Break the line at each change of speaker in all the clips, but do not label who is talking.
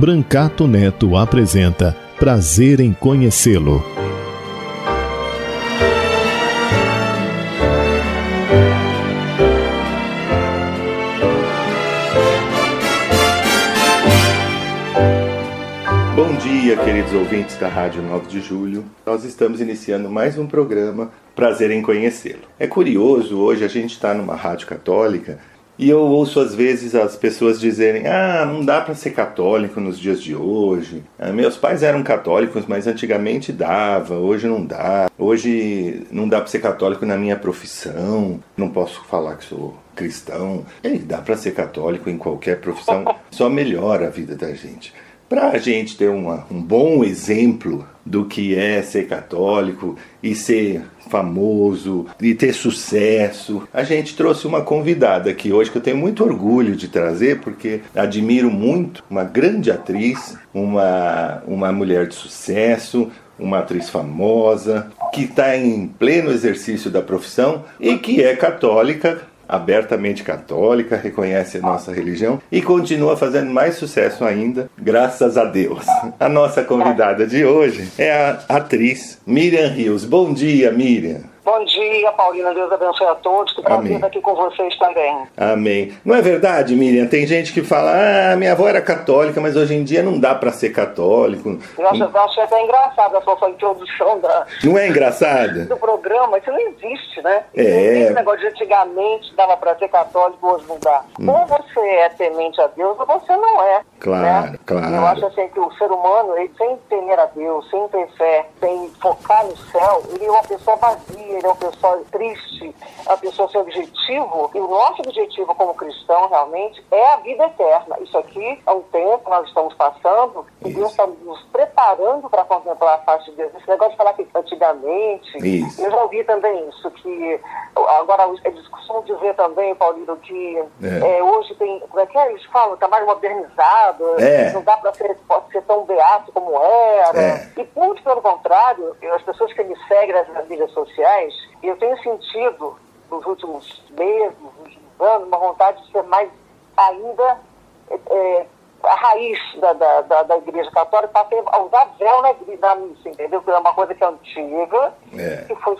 Brancato Neto apresenta Prazer em Conhecê-lo.
dia, queridos ouvintes da Rádio 9 de Julho. Nós estamos iniciando mais um programa Prazer em Conhecê-lo. É curioso, hoje a gente está numa rádio católica e eu ouço às vezes as pessoas dizerem: ah, não dá para ser católico nos dias de hoje. Ah, meus pais eram católicos, mas antigamente dava, hoje não dá. Hoje não dá para ser católico na minha profissão, não posso falar que sou cristão. E dá para ser católico em qualquer profissão, só melhora a vida da gente. Para a gente ter uma, um bom exemplo do que é ser católico e ser famoso e ter sucesso, a gente trouxe uma convidada aqui hoje que eu tenho muito orgulho de trazer porque admiro muito, uma grande atriz, uma, uma mulher de sucesso, uma atriz famosa, que está em pleno exercício da profissão e que é católica, abertamente católica, reconhece a nossa religião e continua fazendo mais sucesso ainda, graças a Deus. A nossa convidada de hoje é a atriz Miriam Rios. Bom dia, Miriam.
Bom dia, Paulina. Deus abençoe a todos. Que prazer estar aqui com vocês também.
Amém. Não é verdade, Miriam? Tem gente que fala, ah, minha avó era católica, mas hoje em dia não dá para ser católico.
Nossa, eu acho até engraçado a sua introdução da...
Não é engraçada?
Do programa. Isso não existe, né?
É. Esse
negócio de antigamente dava para ser católico, hoje não dá. Hum. Ou você é temente a Deus, ou você não é.
Claro,
né?
claro.
Eu acho assim que o ser humano, ele, sem temer a Deus, sem ter fé, sem focar no céu, ele é uma pessoa vazia, ele é uma pessoa triste, uma pessoa sem objetivo. E o nosso objetivo como cristão, realmente, é a vida eterna. Isso aqui é um tempo que nós estamos passando e. Deus está nos preparando para contemplar a face de Deus. Esse negócio de falar que antigamente,
isso.
eu já ouvi também isso, que agora é discussão dizer também, Paulino, que é. É, hoje tem, como é que é? Eles falam, está mais modernizado,
é.
não dá para ser, pode ser tão beato como era.
É.
E muito pelo contrário, as pessoas que me seguem nas mídias sociais, eu tenho sentido nos últimos meses, nos últimos anos, uma vontade de ser mais ainda é, a raiz da, da, da, da Igreja Católica passei a usar véu na, na missa, entendeu? Que é uma coisa que é antiga,
é.
que foi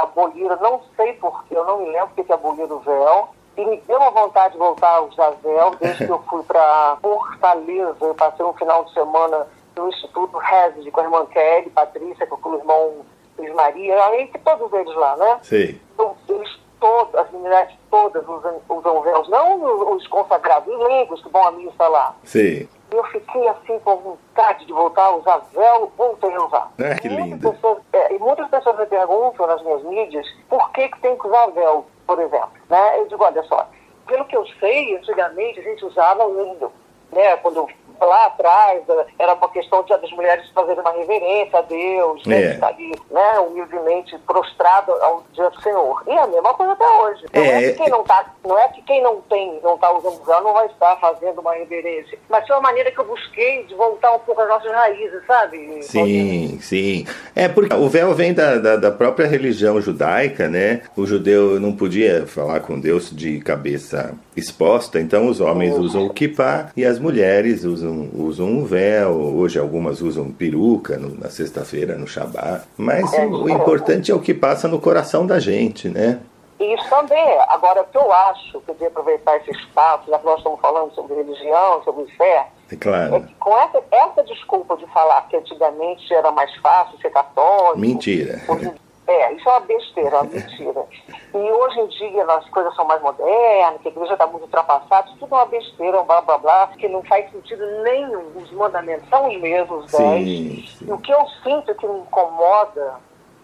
abolida, não sei porquê, eu não me lembro porque que aboliram o véu. E me deu uma vontade de voltar a usar véu, desde que eu fui para Fortaleza, eu passei um final de semana no Instituto Reside com a irmã Kelly, Patrícia, com o irmão Luiz Maria, além de todos eles lá, né?
Sim.
Então, eles todas, as mulheres todas usam, usam véus, não os consagrados, os leigos que vão à missa lá.
Sim.
Eu fiquei assim com vontade de voltar a usar véu, voltei a usar.
Ah, que lindo.
Pessoas, é, e muitas pessoas me perguntam nas minhas mídias por que, que tem que usar véu, por exemplo. Né? Eu digo, olha só, pelo que eu sei, antigamente a gente usava lindo. Né? Quando lá atrás era uma questão de, das mulheres fazerem uma reverência a Deus, né,
É.
estar ali, né, humildemente prostrado ao diante do Senhor. E a mesma coisa até hoje. Não é,
É.
que quem não tá, não é que quem não tem, não está usando véu, não vai estar fazendo uma reverência. Mas foi uma maneira que eu busquei de voltar um pouco às nossas raízes, sabe?
Sim, sim. É porque o véu vem da, da, da própria religião judaica, né? O judeu não podia falar com Deus de cabeça exposta, então os homens usam o kippah e as mulheres usam, usam um véu. Hoje algumas usam peruca no- na sexta-feira, no Shabat. Mas
É,
o, o importante é o que passa no coração da gente, né?
E Isso também é. Agora, o que eu acho, que eu queria aproveitar esse espaço, já que nós estamos falando sobre religião, sobre fé,
É
é
claro.
que com essa, essa desculpa de falar que antigamente era mais fácil ser católico.
Mentira.
hoje- é, isso é uma besteira, uma mentira. E hoje em dia as coisas são mais modernas, que a igreja está muito ultrapassada, tudo é uma besteira, um blá blá blá, que não faz sentido nenhum. Os mandamentos são os mesmos, os dez.
Sim, sim.
E o que eu sinto que me incomoda,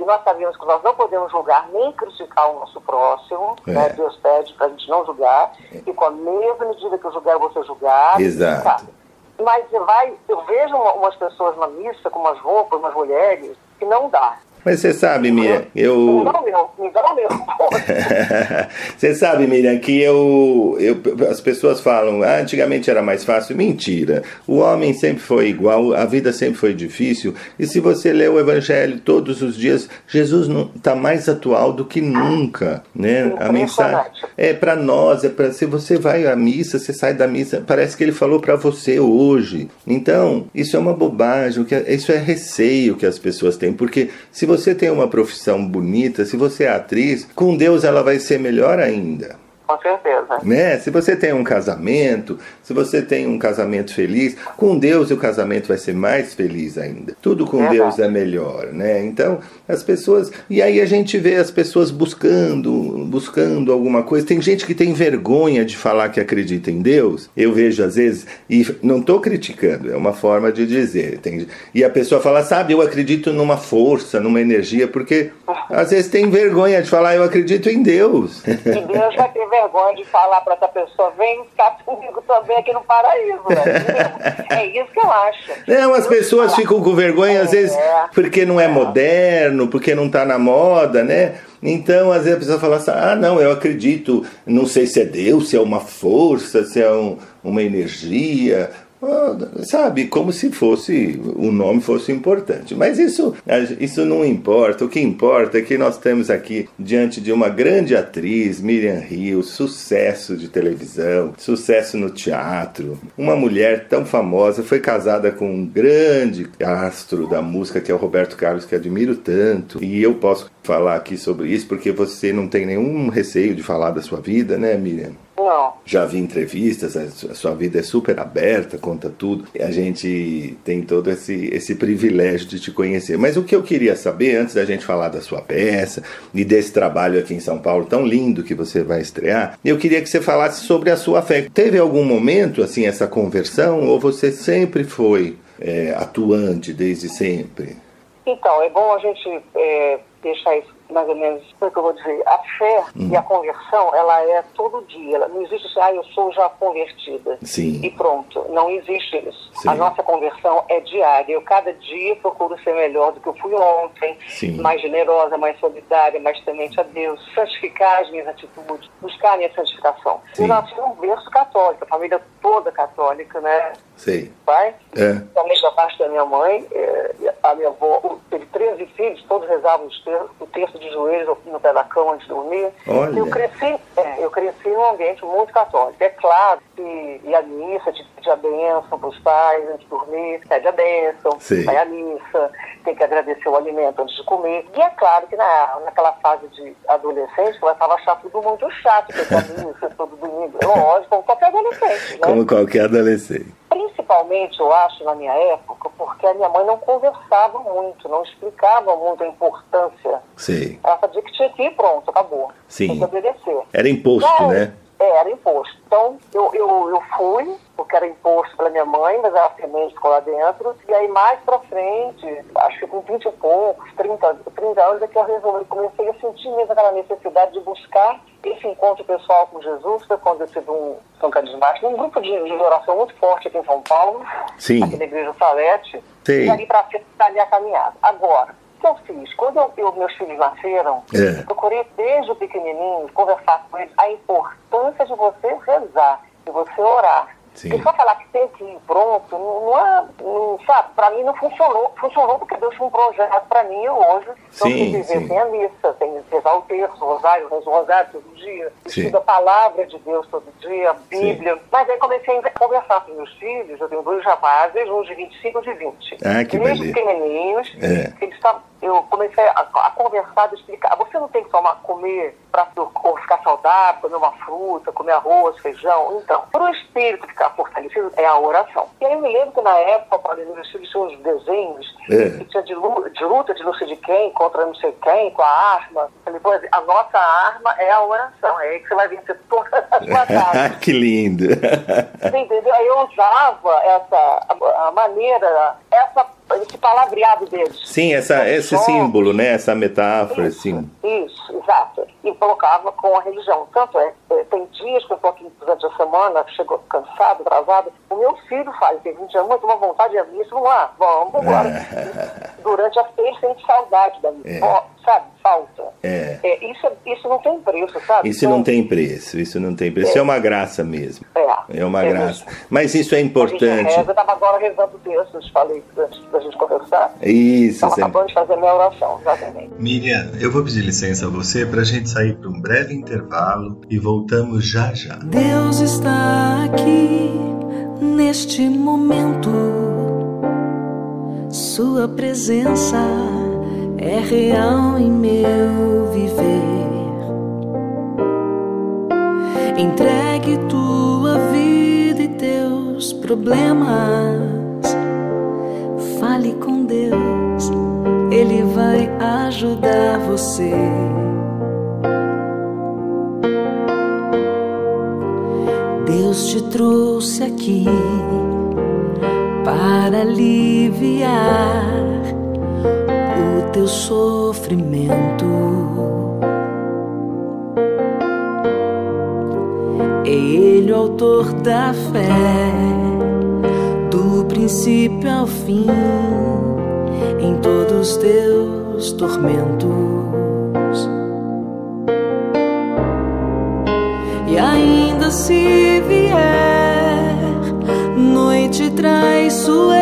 E nós sabemos que nós não podemos julgar nem criticar o nosso próximo.
É.
Né? Deus pede para a gente não julgar. E com a mesma medida que eu julgar, você julgar.
Exato.
Tá. Mas vai, eu vejo uma- umas pessoas na missa com umas roupas, umas mulheres, que não dá.
Mas você sabe, Miriam, eu. Você sabe, Miriam, que eu, eu- As pessoas falam, ah, antigamente era mais fácil. Mentira. O homem sempre foi igual, a vida sempre foi difícil. E se você lê o Evangelho todos os dias, Jesus está mais atual do que nunca. Né? A mensagem.
Impressionante.
É para nós, é para se você vai à missa, você sai da missa, parece que ele falou para você hoje. Então, isso é uma bobagem, é- isso é receio que as pessoas têm, porque se você tem uma profissão bonita, se você é atriz, com Deus ela vai ser melhor ainda.
Com certeza.
Né? Se você tem um casamento, se você tem um casamento feliz, com Deus o casamento vai ser mais feliz ainda. Tudo com
Verdade.
Deus é melhor, né? Então, as pessoas, e aí a gente vê as pessoas buscando, buscando alguma coisa. Tem gente que tem vergonha de falar que acredita em Deus. Eu vejo às vezes e não estou criticando, é uma forma de dizer. Tem- e a pessoa fala, sabe, eu acredito numa força, numa energia, porque às vezes tem vergonha de falar, eu acredito em Deus.
E Deus vai ter vergonha de falar para essa pessoa, vem ficar comigo também aqui no paraíso. Né? É isso que eu acho.
Não, as pessoas ficam com vergonha, às vezes,
É.
porque não é moderno, porque não está na moda, né? Então, às vezes a pessoa fala assim: ah, não, eu acredito, não sei se é Deus, se é uma força, se é um- uma energia. Sabe, como se fosse o nome fosse importante. Mas isso, isso não importa. O que importa é que nós temos aqui diante de uma grande atriz, Miriam Rio, sucesso de televisão, sucesso no teatro, uma mulher tão famosa, foi casada com um grande astro da música que é o Roberto Carlos, que admiro tanto. E eu posso falar aqui sobre isso porque você não tem nenhum receio de falar da sua vida, né, Miriam?
Não.
Já vi entrevistas, a su- a sua vida é super aberta, conta tudo. E a gente tem todo esse, esse privilégio de te conhecer. Mas o que eu queria saber, antes da gente falar da sua peça e desse trabalho aqui em São Paulo tão lindo que você vai estrear, eu queria que você falasse sobre a sua fé. Teve algum momento, assim, essa conversão, ou você sempre foi é, atuante desde sempre?
Então, é bom a gente é, deixar isso mais ou menos, como é que eu vou dizer? A fé e a conversão, ela é todo dia. Ela, não existe assim, ah, eu sou já convertida.
Sim.
E pronto. Não existe isso.
Sim.
A nossa conversão é diária. Eu cada dia procuro ser melhor do que eu fui ontem.
Sim.
Mais generosa, mais solidária, mais temente a Deus. Santificar as minhas atitudes. Buscar a minha santificação.
Sim.
Eu nasci num berço católico. A família toda católica, né?
Sei.
Pai,
É.
também da parte da minha mãe, eh, a minha avó teve 13 filhos, todos rezavam o terço de joelhos no pé da cama antes de dormir.
Olha.
Eu cresci, é, eu cresci num ambiente muito católico. É claro que ir à missa, te pedir a bênção para os pais antes de dormir, pede a bênção,
Sim.
vai à missa, tem que agradecer o alimento antes de comer. E é claro que na, naquela fase de adolescente, começava a achar tudo muito chato, porque a missa todo domingo, é lógico, como qualquer adolescente, né?
Como qualquer adolescente.
Principalmente, eu acho, na minha época, porque a minha mãe não conversava muito, não explicava muito a importância.
Sei.
Ela sabia que tinha que ir pronto, acabou.
Sim.
Tem que obedecer.
Era imposto,
É,
né?
É, era imposto. Então, eu, eu, eu fui, porque era imposto pela minha mãe, mas a semente ficou lá dentro. E aí, mais pra frente, acho que com 20 e poucos, 30, 30 anos, é que eu resolvi, comecei a sentir mesmo aquela necessidade de buscar esse encontro pessoal com Jesus. Foi quando eu tive um São Carismático, um grupo de, de oração muito forte aqui em São Paulo,
Sim.
aqui na Igreja Salete.
Sei.
E ali pra frente, ali a caminhada. Agora, que eu fiz? Quando eu, eu- meus filhos nasceram,
É.
eu procurei desde o pequenininho conversar com eles a importância de você rezar, de você orar.
Sim.
Só falar que tem que ir pronto, não, não é, não, sabe, para mim não funcionou. Funcionou porque Deus tinha um projeto para mim hoje.
Sim, sim.
sem a missa, tem que rezar o terço, o rosário, rezo o rosário todo dia,
Sim.
estuda a palavra de Deus todo dia, a Bíblia. Mas aí comecei a conversar com meus filhos, eu tenho dois rapazes, uns de 25 e de 20.
Ah, que beleza.
pequenininhos,
É.
eles estavam- eu comecei a, a conversar, a explicar. Você não tem que tomar, comer para ficar saudável, comer uma fruta, comer arroz, feijão. Então, para o espírito ficar fortalecido, é a oração. E aí eu me lembro que na época, meus filhos tinham uns desenhos
É.
que tinha de luta, de luta de não sei de quem, contra não sei quem, com a arma. Falei, pô, a nossa arma é a oração. É aí que você vai vencer todas as batalhas.
que lindo.
Você entendeu? Aí eu usava essa, a, a maneira essa, esse palavreado deles.
Sim, essa, esse símbolo, né? Essa metáfora,
isso,
assim.
Isso, exato. E colocava com a religião. Tanto é, é tem dias que eu estou aqui durante a semana, chegou cansado, atrasado. O meu filho faz, tem 20 anos, muito uma vontade de ir missa, vamos lá, vamos embora. durante a feira, sente saudade da missa. É. Sabe, falta.
É.
é. isso, isso não tem preço, sabe?
Isso então, não tem preço, isso não tem preço. É, é uma graça mesmo.
É.
É uma é graça. Mesmo. Mas isso é importante.
eu estava agora rezando textos, falei antes da gente conversar.
Isso.
Estava acabando de fazer minha oração, exatamente.
Miriam, eu vou pedir licença a você para a gente sair para um breve intervalo e voltamos já já.
Deus está aqui neste momento. Sua presença é real em meu viver. Entregue tua vida e teus problemas. Fale com Deus, Ele vai ajudar você. Deus te trouxe aqui para aliviar teu sofrimento. É Ele o autor da fé, do princípio ao fim, em todos teus tormentos. E ainda se vier noite traiçoeira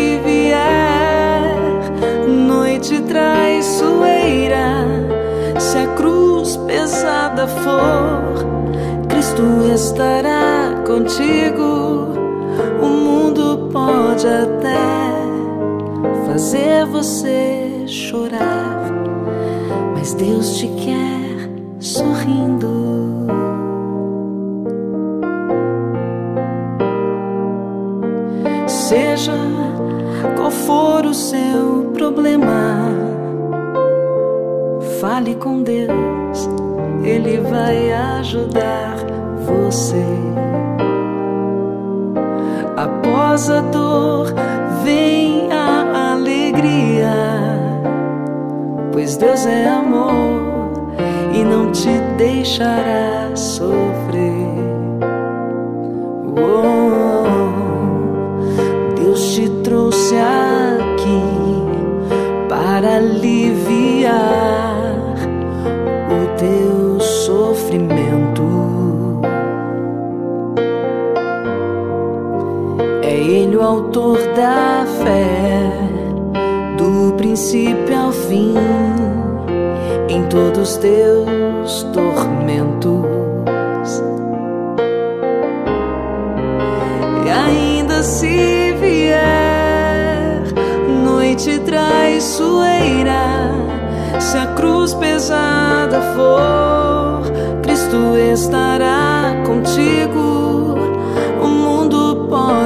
pesada for, Cristo estará contigo. O mundo pode até fazer você chorar, mas Deus te quer sorrindo. Seja qual for o seu problema, fale com Deus ele vai ajudar você. Após a dor vem a alegria, pois Deus é amor e não te deixará sofrer. Oh, Deus te trouxe aqui autor da fé, do princípio ao fim, em todos teus tormentos. E ainda se vier noite traiçoeira, se a cruz pesada for Cristo estará contigo.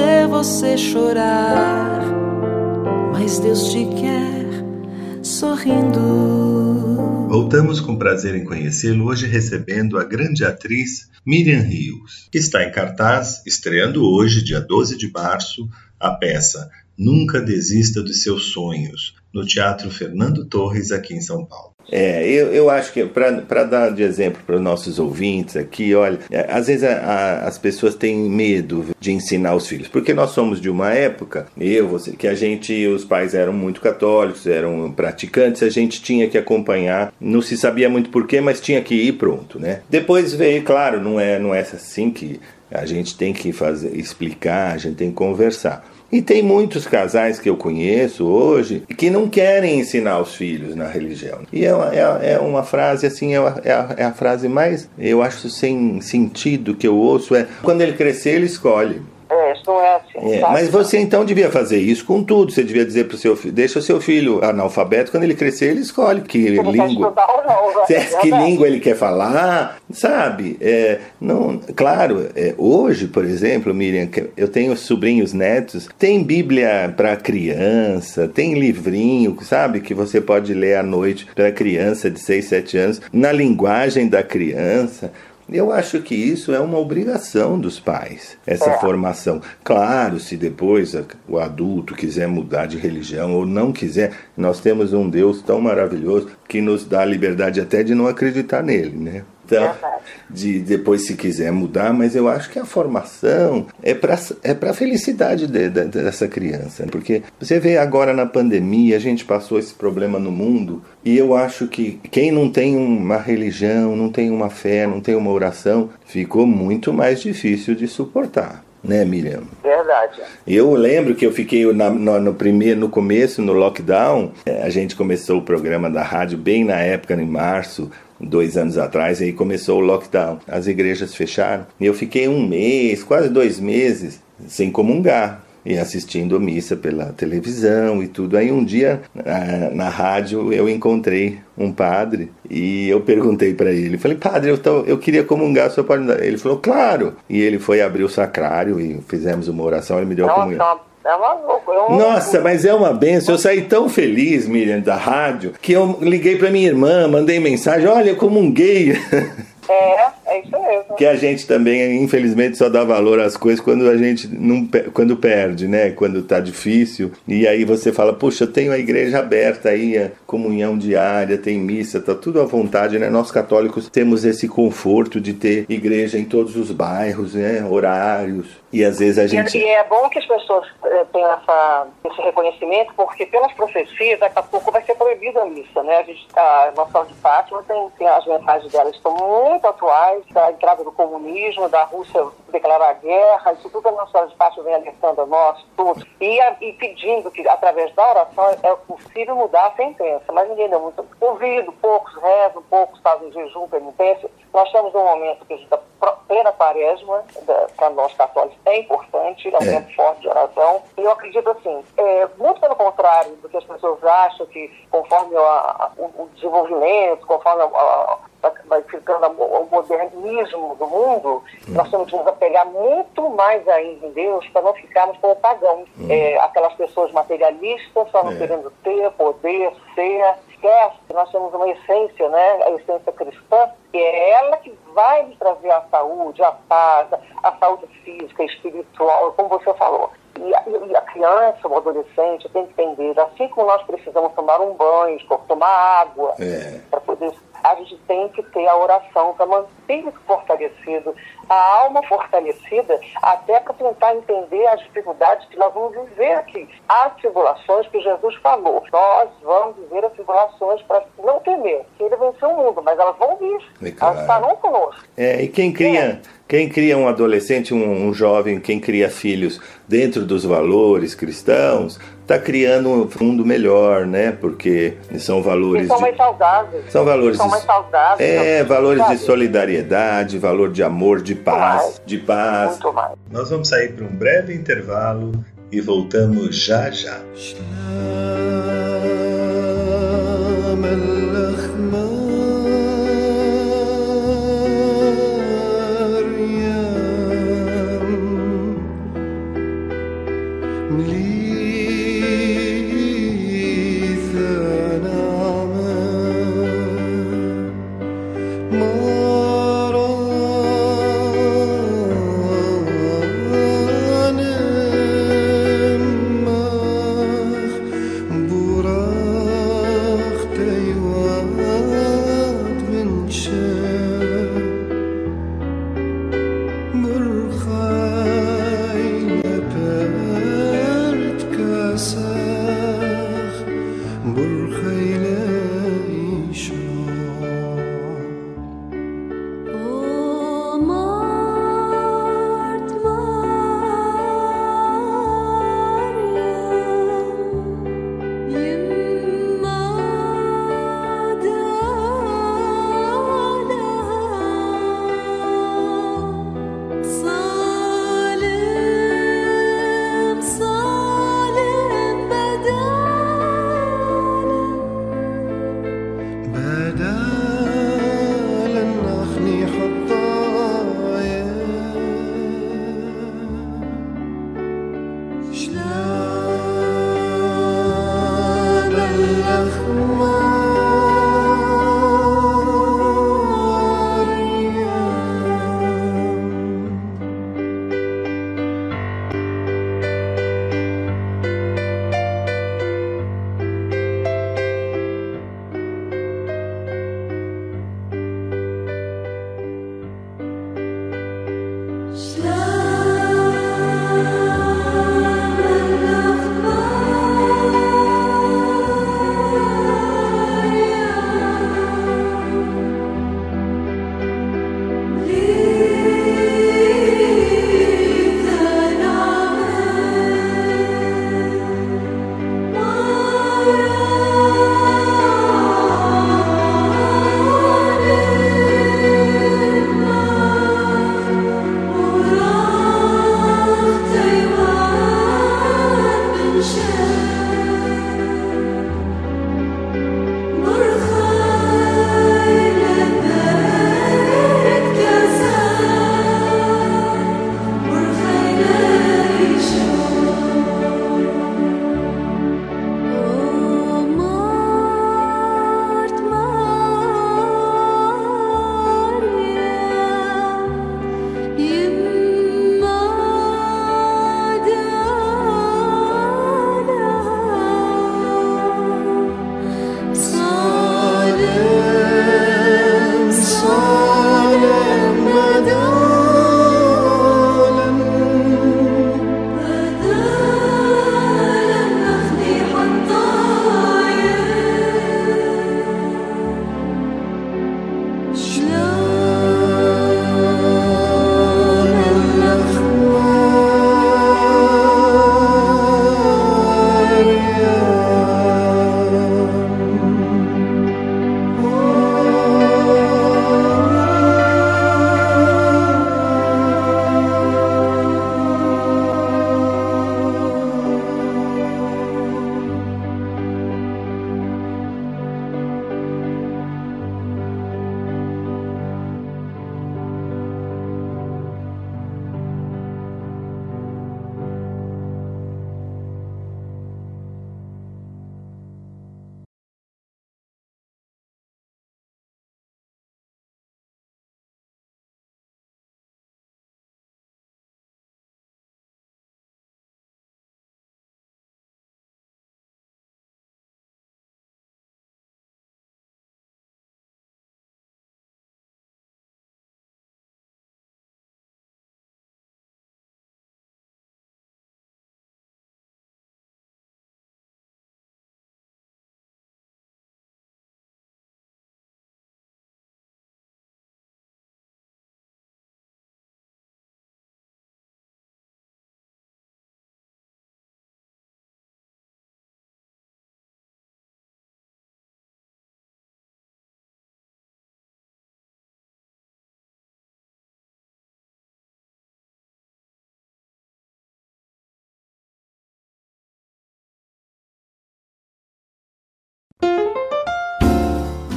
fazer você chorar, mas Deus te quer sorrindo.
Voltamos com prazer em conhecê-lo hoje recebendo a grande atriz Miriam Rios, que está em cartaz, estreando hoje, dia 12 de março, a peça Nunca Desista dos Seus Sonhos, no Teatro Fernando Torres, aqui em São Paulo. É, eu, eu acho que, para dar de exemplo para os nossos ouvintes aqui, olha, é, às vezes a, a, as pessoas têm medo de ensinar os filhos, porque nós somos de uma época, eu, você, que a gente, os pais eram muito católicos, eram praticantes, a gente tinha que acompanhar, não se sabia muito porquê, mas tinha que ir pronto, né? Depois veio, claro, não é, não é assim que a gente tem que fazer, explicar, a gente tem que conversar. E tem muitos casais que eu conheço hoje que não querem ensinar os filhos na religião. E é uma, é, é uma frase assim, é a, é, é a frase mais, eu acho, sem sentido que eu ouço: é quando ele crescer, ele escolhe.
É, não é assim.
É, mas você então devia fazer isso com tudo. Você devia dizer para o seu filho, deixa o seu filho analfabeto, quando ele crescer, ele escolhe que ele língua. Não, é que língua ele quer falar, sabe? É, não, claro, é, hoje, por exemplo, Miriam, eu tenho sobrinhos netos, tem Bíblia para criança, tem livrinho, sabe, que você pode ler à noite para criança de 6, 7 anos, na linguagem da criança. Eu acho que isso é uma obrigação dos pais, essa é. formação. Claro, se depois o adulto quiser mudar de religião ou não quiser, nós temos um Deus tão maravilhoso que nos dá a liberdade até de não acreditar nele, né? Então, de depois se quiser mudar, mas eu acho que a formação é para é a felicidade de, de, dessa criança. Porque você vê agora na pandemia, a gente passou esse problema no mundo, e eu acho que quem não tem uma religião, não tem uma fé, não tem uma oração, ficou muito mais difícil de suportar né, Miriam?
Verdade.
Eu lembro que eu fiquei na, no, no, primeiro, no começo, no lockdown, é, a gente começou o programa da rádio bem na época, em março, dois anos atrás, aí começou o lockdown. As igrejas fecharam. E eu fiquei um mês, quase dois meses, sem comungar e assistindo missa pela televisão e tudo. Aí um dia na, na rádio eu encontrei um padre e eu perguntei para ele, falei, padre, eu, tô, eu queria comungar, o senhor pode dar? Ele falou, claro. E ele foi abrir o sacrário e fizemos uma oração, ele me deu a comunhão.
É uma loucura.
Nossa, mas é uma benção. Eu saí tão feliz, Miriam, da rádio, que eu liguei para minha irmã, mandei mensagem: olha, eu comunguei.
É, é isso mesmo.
Que a gente também, infelizmente, só dá valor às coisas quando a gente não quando perde, né? Quando tá difícil. E aí você fala, puxa, eu tenho a igreja aberta aí, a comunhão diária, tem missa, tá tudo à vontade, né? Nós católicos temos esse conforto de ter igreja em todos os bairros, né? Horários. E às vezes a gente.
E, é bom que as pessoas eh, tenham essa, esse reconhecimento, porque pelas profecias, daqui a pouco vai ser proibida a missa, né? A gente está, Nossa de Fátima tem, tem as mensagens dela estão muito atuais, da entrada do comunismo, da Rússia declarar guerra, isso tudo a Nossa de Fátima vem alertando a nós, todos, e, e pedindo que, através da oração, é possível mudar a sentença. Mas ninguém deu muito ouvido, poucos rezam, poucos fazem jejum, penitência. Nós estamos num momento que a plena quaresma, para nós católicos é importante, é um é. tempo forte de oração. E eu acredito assim, é, muito pelo contrário do que as pessoas acham, que conforme a, a, o, desenvolvimento, conforme a, vai ficando o modernismo do mundo, hum. nós temos que nos apegar muito mais ainda em Deus para não ficarmos como pagãos. Hum. É, aquelas pessoas materialistas, só não é. querendo ter, poder, ser. Esquece que nós temos uma essência, né? a essência cristã, que é ela que vai nos trazer a saúde, a paz, a saúde física, espiritual, como você falou. E a, e a, criança, o adolescente, tem que entender, assim como nós precisamos tomar um banho, tomar água, é. para poder a gente tem que ter a oração para manter isso fortalecido, a alma fortalecida, até para tentar entender as dificuldades que nós vamos viver aqui. As tribulações que Jesus falou. Nós vamos viver as tribulações para não temer, que ele venceu o mundo, mas elas vão vir. É claro. Elas estarão conosco.
É, e quem cria. É quem cria um adolescente, um, um, jovem, quem cria filhos dentro dos valores cristãos, está criando um mundo melhor, né? Porque são valores.
são mais saudáveis.
São valores.
São mais saudáveis.
É, valores de solidariedade, valor de amor, de paz. De paz.
Muito mais.
Nós vamos sair para um breve intervalo e voltamos já já.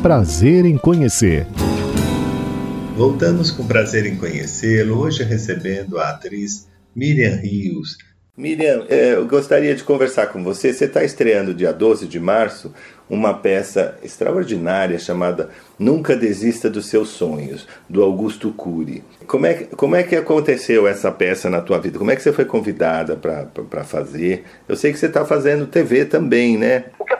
Prazer em conhecer.
Voltamos com prazer em conhecê-lo, hoje recebendo a atriz Miriam Rios. Miriam, é, eu gostaria de conversar com você. Você está estreando dia 12 de março uma peça extraordinária chamada Nunca Desista dos Seus Sonhos, do Augusto Cury. Como é, que, como é que aconteceu essa peça na tua vida? Como é que você foi convidada para fazer? Eu sei que você está fazendo TV também, né?
O que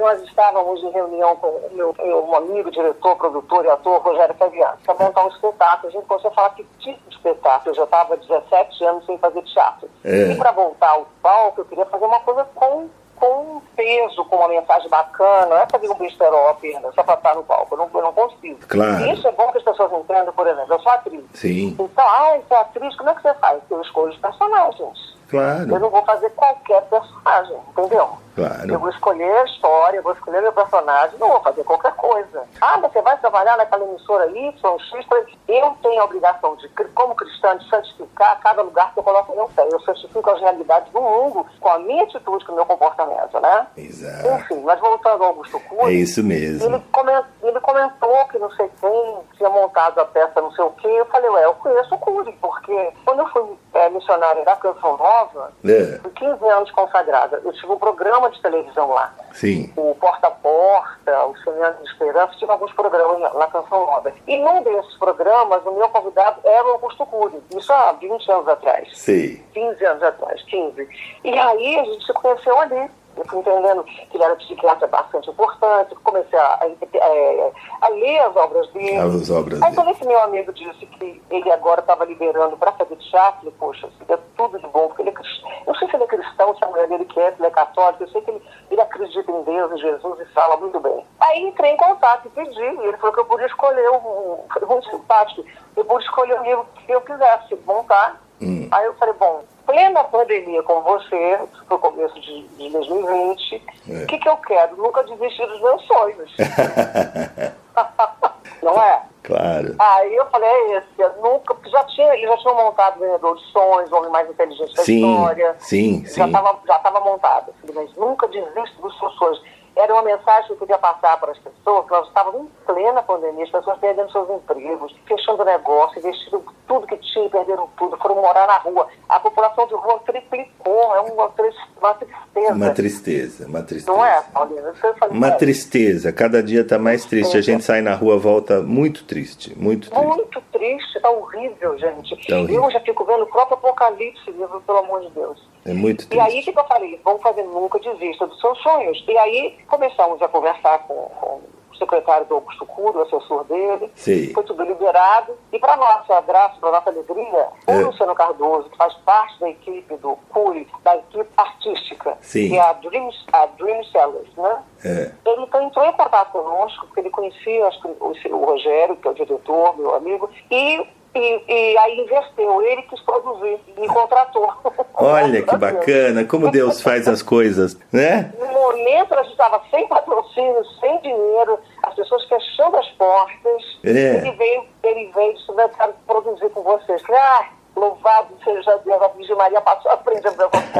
nós estávamos em reunião com o meu, meu amigo, diretor, produtor e ator, Rogério Fabiano, para montar um espetáculo. A gente começou a falar que tipo de espetáculo. Eu já estava 17 anos sem fazer teatro. É. E para voltar ao palco, eu queria fazer uma coisa com com um peso, com uma mensagem bacana, não é fazer um besterol apenas, só para estar no palco, eu não, eu não consigo.
Claro.
E isso é bom que as pessoas entendam, por exemplo, eu sou atriz.
Sim.
Então, ah, você é atriz, como é que você faz? Eu escolho os personagens.
Claro.
Eu não vou fazer qualquer personagem, entendeu?
Claro.
Eu vou escolher a história, eu vou escolher meu personagem, não vou fazer qualquer coisa. Ah, você vai trabalhar naquela emissora Y, X, eu tenho a obrigação de, como cristã, de santificar cada lugar que eu coloco meu pé. Eu santifico as realidades do mundo com a minha atitude, com o meu comportamento, né?
Exato.
Enfim, mas voltando ao Augusto Cury.
É isso mesmo.
Ele comentou, ele comentou que não sei quem tinha montado a peça, não sei o quê. Eu falei, ué, eu conheço o Cury, porque quando eu fui é, missionária da Canção Nova,
é.
fui 15 anos consagrada, eu tive um programa de televisão lá.
Sim.
O Porta a Porta, o Semeando de Esperança, tive alguns programas na, na Canção Nova. E num desses programas, o meu convidado era o Augusto Cury. Isso há 20 anos atrás.
Sim.
15 anos atrás, 15. E aí a gente se conheceu ali Eu fui entendendo que ele era psiquiatra bastante importante, comecei a, a, a, a ler as obras dele.
As obras
Aí quando esse meu amigo disse que ele agora estava liberando para fazer teatro, eu falei, poxa, isso é tudo de bom, porque ele é cristão. Eu não sei se ele é cristão, se a mulher dele quer, se ele é católico, eu sei que ele, ele acredita em Deus, em Jesus e fala muito bem. Aí entrei em contato e pedi, e ele falou que eu podia escolher um, foi muito simpático, eu pude escolher o livro que eu quisesse montar.
Hum.
Aí eu falei, bom, plena pandemia com você, foi o começo de, de 2020, o
É.
que, que eu quero? Nunca desistir dos meus sonhos. não é?
claro.
Aí eu falei, é esse, nunca, porque já tinha, eles já tinham montado o Ganhador de Sonhos, o Homem Mais Inteligente da
Sim,
História.
sim,
Já
sim.
estava já tava montado. Eu falei, mas nunca desista dos seus sonhos. Era uma mensagem que eu queria passar para as pessoas, que nós estávamos em plena pandemia, as pessoas perdendo seus empregos, fechando negócio, investindo tudo que tinha, perderam tudo, foram morar na rua. A população de rua triplicou, é uma, uma tristeza.
Uma tristeza, uma tristeza.
Não é, Paulina?
Uma
é.
tristeza, cada dia está mais triste. A gente sai na rua, volta muito triste, muito triste.
Muito triste, tá horrível, gente.
Tá horrível.
Eu já fico vendo o próprio Apocalipse, pelo amor de Deus.
É muito
E aí, o
triste.
que, eu falei? Vamos fazer nunca desista dos seus sonhos. E aí, começamos a conversar com, com o secretário do Augusto Cury, o assessor dele.
Sei.
Foi tudo liberado. E para nossa graça, para nossa alegria, o
É.
Luciano Cardoso, que faz parte da equipe do Cury, da equipe artística,
Sim.
que é a Dream, a Dream Sellers, né?
É.
Ele então entrou em contato conosco, porque ele conhecia acho o, o Rogério, que é o diretor, meu amigo, e, e, e aí inverteu, ele quis produzir, me contratou.
Olha que bacana, como Deus faz as coisas, né?
No momento a gente estava sem patrocínio, sem dinheiro, as pessoas fechando as portas.
É.
Ele veio, ele veio e disse, eu quero produzir com vocês. Falei, ah, louvado seja Deus, a Virgem Maria passou à frente da porta.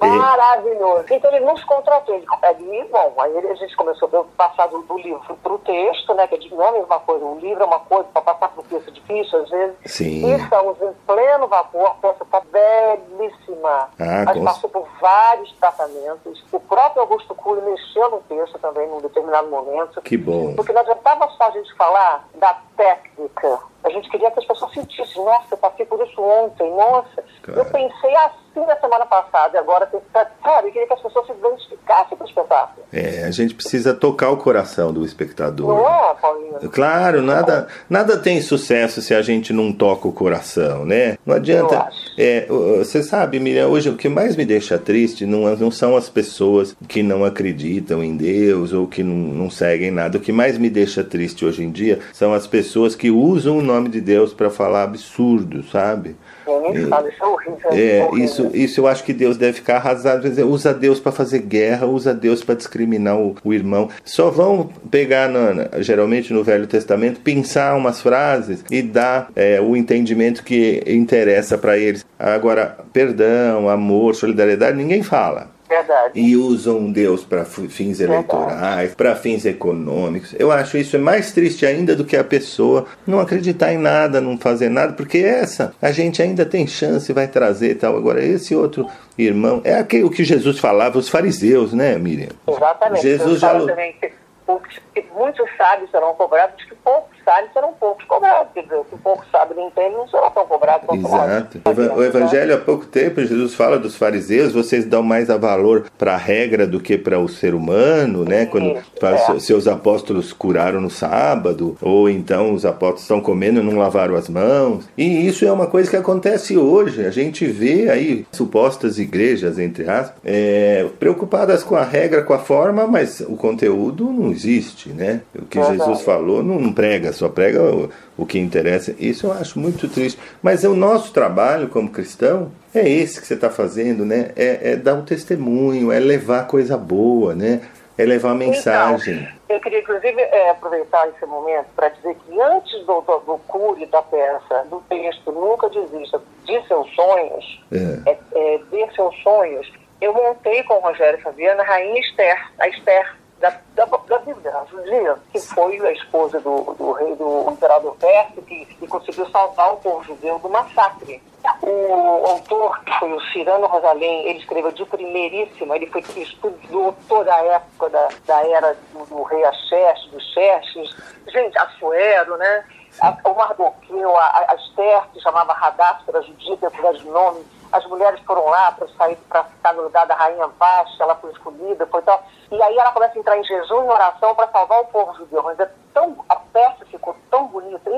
Maravilhoso. Então ele nos contratou. Ele, ele, bom, aí ele- a gente começou a passar do, do livro para o texto, né? Que é não é a mesma coisa. Um livro é uma coisa, para passar para o texto é difícil, às vezes.
Sim.
E estamos em pleno vapor, a peça está belíssima.
Ah,
Mas
com-
passou por vários tratamentos. O próprio Augusto Cury mexeu no texto também, num determinado momento.
Que bom.
Porque não adiantava só a gente falar da técnica. A gente queria que as pessoas sentissem, nossa, eu passei por isso ontem, nossa.
Claro.
Eu pensei assim na semana passada, e agora, tem- sabe, eu queria que as pessoas se identificassem com o espetáculo.
É, a gente precisa tocar o coração do espectador.
Não é, Paulina?
Claro, nada, nada tem sucesso se a gente não toca o coração, né? Não adianta. É, você sabe, Miriam, hoje o que mais me deixa triste não, não são as pessoas que não acreditam em Deus ou que não, não seguem nada. O que mais me deixa triste hoje em dia são as pessoas que usam o nome de Deus para falar absurdo, sabe?
Isso é horrível.
É,
horrível.
isso, isso eu acho que Deus deve ficar arrasado. Usa Deus para fazer guerra, usa Deus para discriminar o, o irmão. Só vão pegar, na- geralmente no Velho Testamento, pensar umas frases e dar é, o entendimento que interessa para eles. Agora, perdão, amor, solidariedade, ninguém fala.
Verdade.
E usam Deus para fins eleitorais, para fins econômicos. Eu acho isso é mais triste ainda do que a pessoa não acreditar em nada, não fazer nada, porque essa a gente ainda tem chance, vai trazer e tal. Agora, esse outro irmão, é aquele que Jesus falava, os fariseus, né, Miriam?
Exatamente.
Jesus já
também que muitos sábios serão cobrados, que poucos sábios serão poucos cobrados. Quer dizer, que poucos sábios não entendem, não serão tão cobrados quanto
Exato. O O Evangelho, há pouco tempo, Jesus fala dos fariseus, vocês dão mais a valor para a regra do que para o ser humano, né? Quando
é.
"Se- seus apóstolos curaram no sábado, ou então os apóstolos estão comendo e não lavaram as mãos. E isso é uma coisa que acontece hoje. A gente vê aí supostas igrejas, entre aspas, é, preocupadas com a regra, com a forma, mas o conteúdo não existe, né? O que
Verdade.
Jesus falou não não prega, só prega o, o que interessa. Isso eu acho muito triste. Mas o nosso trabalho como cristão é esse que você está fazendo, né? É, é dar o testemunho, é levar coisa boa, né? É levar a mensagem.
Então, eu queria, inclusive, é, aproveitar esse momento para dizer que antes do, do, do cure da peça, do texto Nunca Desista de Seus Sonhos,
É.
é, é, de Seus Sonhos, eu montei com o Rogério Fabiana a Rainha Esther, a Esther da, da, da Bíblia, a judia, que foi a esposa do, do rei do imperador Pérsia, que, que conseguiu salvar o povo judeu do massacre. O autor, que foi o Cirano Rosalém, ele escreveu de primeiríssima, ele foi estudou toda a época da, da era do, do rei Axerxes, dos Xerxes, gente, Assuero, né? A, o Mardoqueu, a, a Esther, que chamava Radassa, era judia, tem de nome, as mulheres foram lá para sair para ficar no lugar da rainha Vashti, ela foi escolhida, foi tal. E aí ela começa a entrar em jejum e oração para salvar o povo judeu. Mas é tão, a peça ficou tão bonita.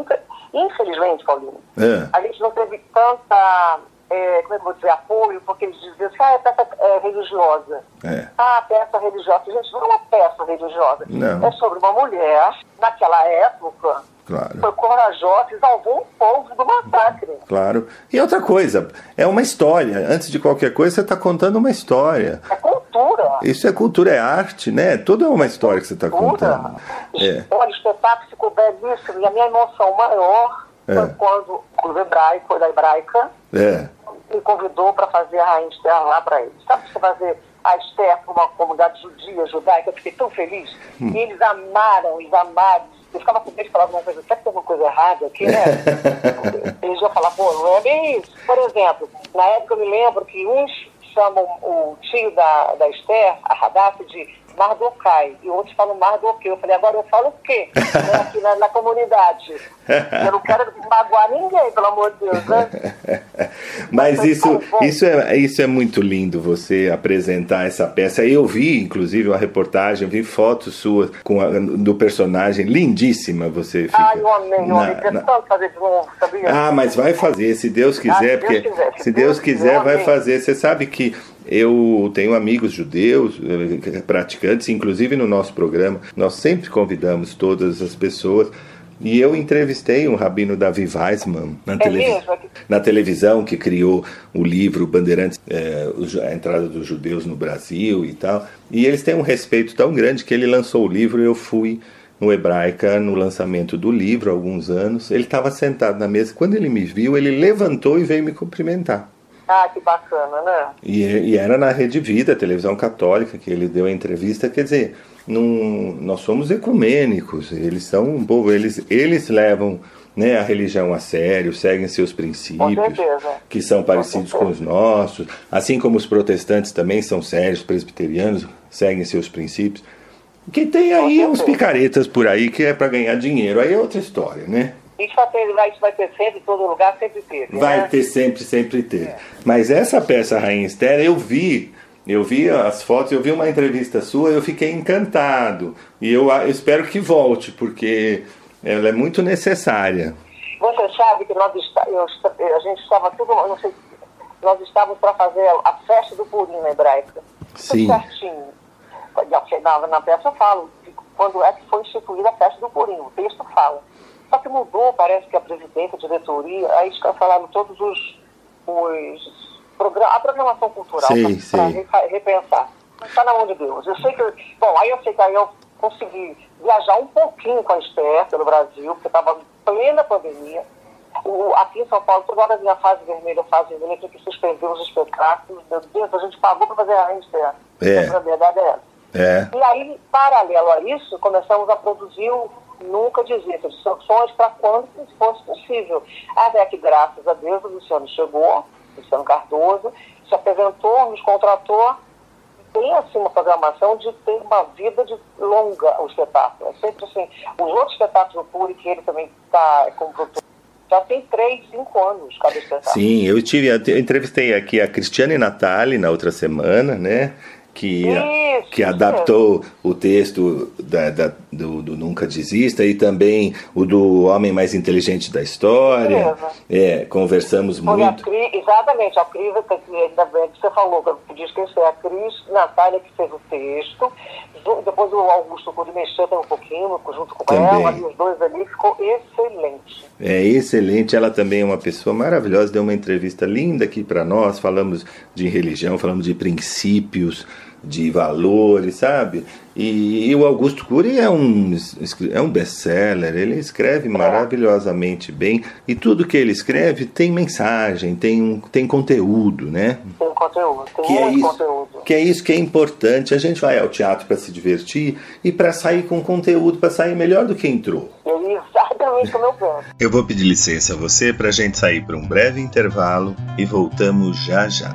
Infelizmente, Paulinho, é. a gente não teve tanta é, como é que eu vou dizer, apoio, porque eles diziam assim, ah, é peça é, religiosa. É. Ah, peça religiosa. Gente, não é uma peça religiosa.
Não.
É sobre uma mulher, naquela época,
Claro.
Foi corajosa e salvou o povo do massacre.
Claro. E outra coisa, é uma história. Antes de qualquer coisa, você está contando uma história.
É cultura.
Isso é cultura, é arte, né? Tudo é uma história que você está contando.
É. Olha, o espetáculo ficou belíssimo. E a minha emoção maior é. foi quando o hebraico, da hebraica,
é.
me convidou para fazer a Rainha Esther lá para eles. Sabe você fazer a Esther para uma comunidade judia, judaica? Eu fiquei tão feliz. Hum. E eles amaram, eles amaram eu ficava com medo de falar alguma coisa, será que tem alguma coisa errada aqui, né? Eles iam falar, pô, não é bem isso. Por exemplo, na época eu me lembro que uns chamam o tio da, da Esther, a Radaf, de Mardokai, e outros falam Mardoqueu. Eu falei, agora eu falo o quê? né, aqui na, na, comunidade. Eu não quero magoar ninguém, pelo amor de Deus, né?
Mas isso, isso, é, isso é muito lindo, você apresentar essa peça. Eu vi, inclusive, uma reportagem, vi fotos suas com a, do personagem, lindíssima você fica.
Ai, eu amei, eu amei. Na... fazer de novo, sabia?
Ah, mas vai fazer, se Deus quiser, ah, porque Deus quiser, se, se Deus, Deus quiser, vai fazer. Você sabe que eu tenho amigos judeus, eh, praticantes, inclusive no nosso programa, nós sempre convidamos todas as pessoas. E eu entrevistei um rabino Davi Weissman na, é na televisão, que criou o livro Bandeirantes, é, a entrada dos judeus no Brasil e tal. E eles têm um respeito tão grande que ele lançou o livro e eu fui no Hebraica no lançamento do livro há alguns anos. Ele estava sentado na mesa. Quando ele me viu, ele levantou e veio me cumprimentar.
Ah, que bacana, né? E,
e era na Rede Vida, televisão católica, que ele deu a entrevista. Quer dizer, num, nós somos ecumênicos, eles são um povo, eles, eles levam né, a religião a sério, seguem seus princípios, que são parecidos com, com os nossos, assim como os protestantes também são sérios, presbiterianos, seguem seus princípios. Que tem aí uns picaretas por aí que é para ganhar dinheiro, aí é outra história, né?
Isso vai ter, isso vai ter sempre, em todo lugar, sempre ter.
Vai né? ter sempre, sempre ter. É. Mas essa peça Rainha Esther, eu vi, eu vi as fotos, eu vi uma entrevista sua, eu fiquei encantado. E eu, eu espero que volte, porque ela é muito necessária.
Você sabe que nós está, eu, a gente estava tudo, sei, nós estávamos para fazer a festa do Purim na hebraica.
Sim.
Tudo certinho. Na, na peça eu falo quando é que foi instituída a festa do Purim. O texto fala. Só que mudou, parece que a presidência, a diretoria, aí cancelaram todos os, os a programação cultural para repensar. Está na mão de Deus. Eu sei que, bom, aí eu sei que aí eu consegui viajar um pouquinho com a Esther pelo Brasil, porque estava em plena pandemia. O, aqui em São Paulo, toda hora vinha a fase vermelha, a fase vermelha, tinha que suspender os espetáculos. Meu Deus, a gente pagou para fazer a Esther.
É.
A verdade é essa.
É.
E aí, paralelo a isso, começamos a produzir o nunca desista de sanções para quando fosse possível. Até que, graças a Deus, o Luciano chegou, Luciano Cardoso, se apresentou, nos contratou, tem assim uma programação de ter uma vida de longa o espetáculo. É sempre assim. Os outros espetáculos do Puri, que ele também está como produtor, já tem três, cinco anos cada espetáculo.
Sim, eu tive, eu entrevistei aqui a Cristiane Natali na outra semana, né? Que, isso, que adaptou isso. o texto da, da do, do, Nunca Desista e também o do Homem Mais Inteligente da História. É, conversamos Foi muito.
A Cris, exatamente, a Cris, ainda bem que você falou, que eu podia esquecer, a Cris Natália que fez o texto, depois o Augusto Cury mexeu um pouquinho junto com também. ela, e os dois ali ficou excelente.
É excelente, ela também é uma pessoa maravilhosa, deu uma entrevista linda aqui para nós, falamos de religião, falamos de princípios, de valores, sabe? E, e, o Augusto Cury é um, é um best-seller, ele escreve maravilhosamente bem e tudo que ele escreve tem mensagem, tem, tem conteúdo, né?
Tem conteúdo, tem
que
é isso,
conteúdo. Que é isso que é importante. A gente vai ao teatro para se divertir e para sair com conteúdo, para sair melhor do que entrou.
Exatamente como eu penso.
Eu vou pedir licença a você para a gente sair para um breve intervalo e voltamos já já.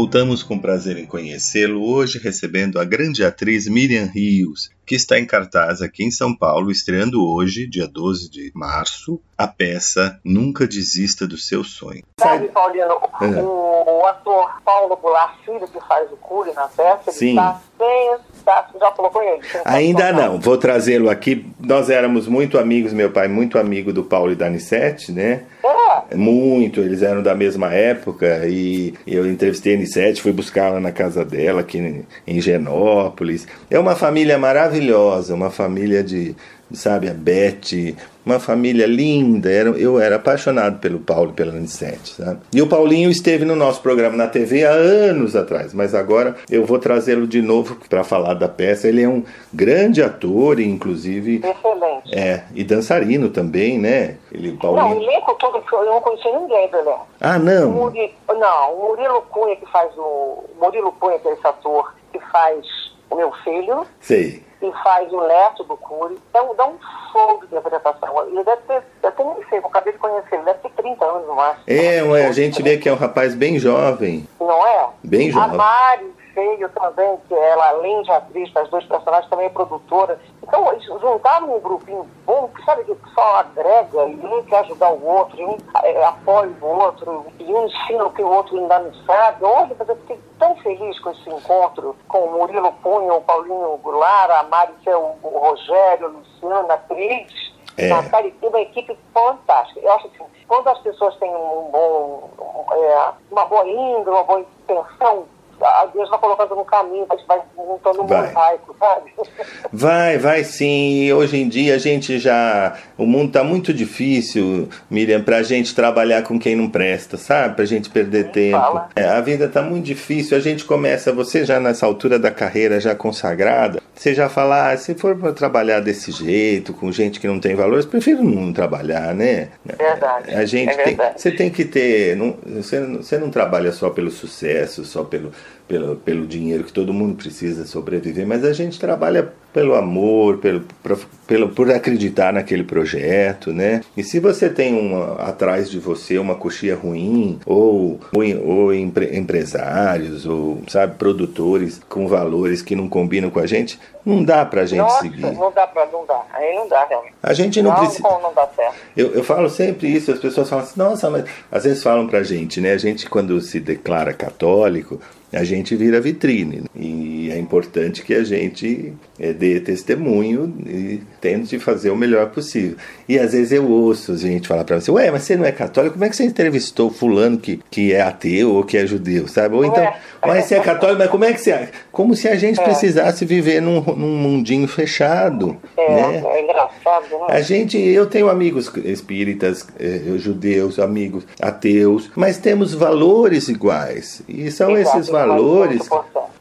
Voltamos com prazer em conhecê-lo hoje recebendo a grande atriz Miriam Rios, que está em cartaz aqui em São Paulo, estreando hoje, dia 12 de março, a peça Nunca Desista do Seu Sonho.
Sabe, Paulino, é. o, ator Paulo Goulart Filho, que faz o Cury na peça,
ele está
já colocou ele.
Ainda não, vou trazê-lo aqui. Nós éramos muito amigos, meu pai muito amigo do Paulo e da Anissete, né? É. Muito, eles eram da mesma época e eu entrevistei a Anissete, fui buscar na casa dela aqui em Genópolis. É uma família maravilhosa, uma família de, sabe, a Beth, uma família linda. Era, eu era apaixonado pelo Paulo e pela Anicete, sabe? E o Paulinho esteve no nosso programa na TV há anos atrás, mas agora eu vou trazê-lo de novo para falar da peça. Ele é um grande ator, inclusive.
Excelente.
É, e dançarino também, né?
Ele, Paulinho... Não, o elenco todo, eu não conheci ninguém do elenco.
Ah, não?
O Murilo, não, o Murilo Cunha que faz o. Murilo Cunha, que é esse ator, que faz o meu filho.
Sei
e faz o neto do Cury, então dá um fogo de interpretação. Ele deve ter, eu tenho nem sei, eu acabei de conhecer, ele deve ter 30 anos no máximo.
É, ué, a gente vê que é um rapaz bem jovem.
Não é?
Bem jovem.
A Mari Feio também, que ela, além de atriz, faz dois personagens, também é produtora. Então, eles juntaram um grupinho bom, que sabe que só agrega, e um quer ajudar o outro, e um é, apoia o outro, e um ensina o que o outro ainda não sabe. Olha, mas eu fiquei tão feliz com esse encontro com o Murilo Cunha, o Paulinho Goulart, a Mari, que é o, o Rogério, a Luciana, a Cris. É. Natália, uma equipe fantástica. Eu acho assim, quando as pessoas têm um bom, é, uma boa índole, uma boa intenção, Deus vai colocando no caminho, a gente vai montando um vai. mosaico, sabe?
Vai, vai sim. Hoje em dia a gente já. O mundo está muito difícil, Miriam, para a gente trabalhar com quem não presta, sabe? Para a gente perder Sim, tempo. É, a vida está muito difícil. A gente começa, você já nessa altura da carreira, já consagrada, você já fala, ah, se for para trabalhar desse jeito, com gente que não tem valores, prefiro não trabalhar, né?
Verdade.
A gente é tem, você tem que ter, não, você, você não trabalha só pelo sucesso, só pelo pelo, pelo dinheiro que todo mundo precisa sobreviver, mas a gente trabalha pelo amor, pelo, pelo, por acreditar naquele projeto, né? E se você tem uma, atrás de você uma coxia ruim, ou, ou, ou empre, empresários, ou, sabe, produtores com valores que não combinam com a gente, não dá pra gente
Nossa,
seguir.
Não dá pra, não dá. Aí não dá, realmente.
A gente não,
não
precisa.
Não, não dá certo.
Eu, eu falo sempre isso, as pessoas falam assim, nossa, mas às vezes falam pra gente, né? A gente, quando se declara católico, a gente vira vitrine. E é importante que a gente é, dê testemunho e tente fazer o melhor possível. E às vezes eu ouço a gente falar para você, ué, mas você não é católico? Como é que você entrevistou fulano que, que é ateu ou que é judeu, sabe? Ou então, mas você é católico, mas como é que você... É? Como se a gente é. precisasse viver num, num mundinho fechado.
É,
né?
é engraçado, né?
A gente, eu tenho amigos espíritas, eh, judeus, amigos ateus, mas temos valores iguais. E são Exato, esses valores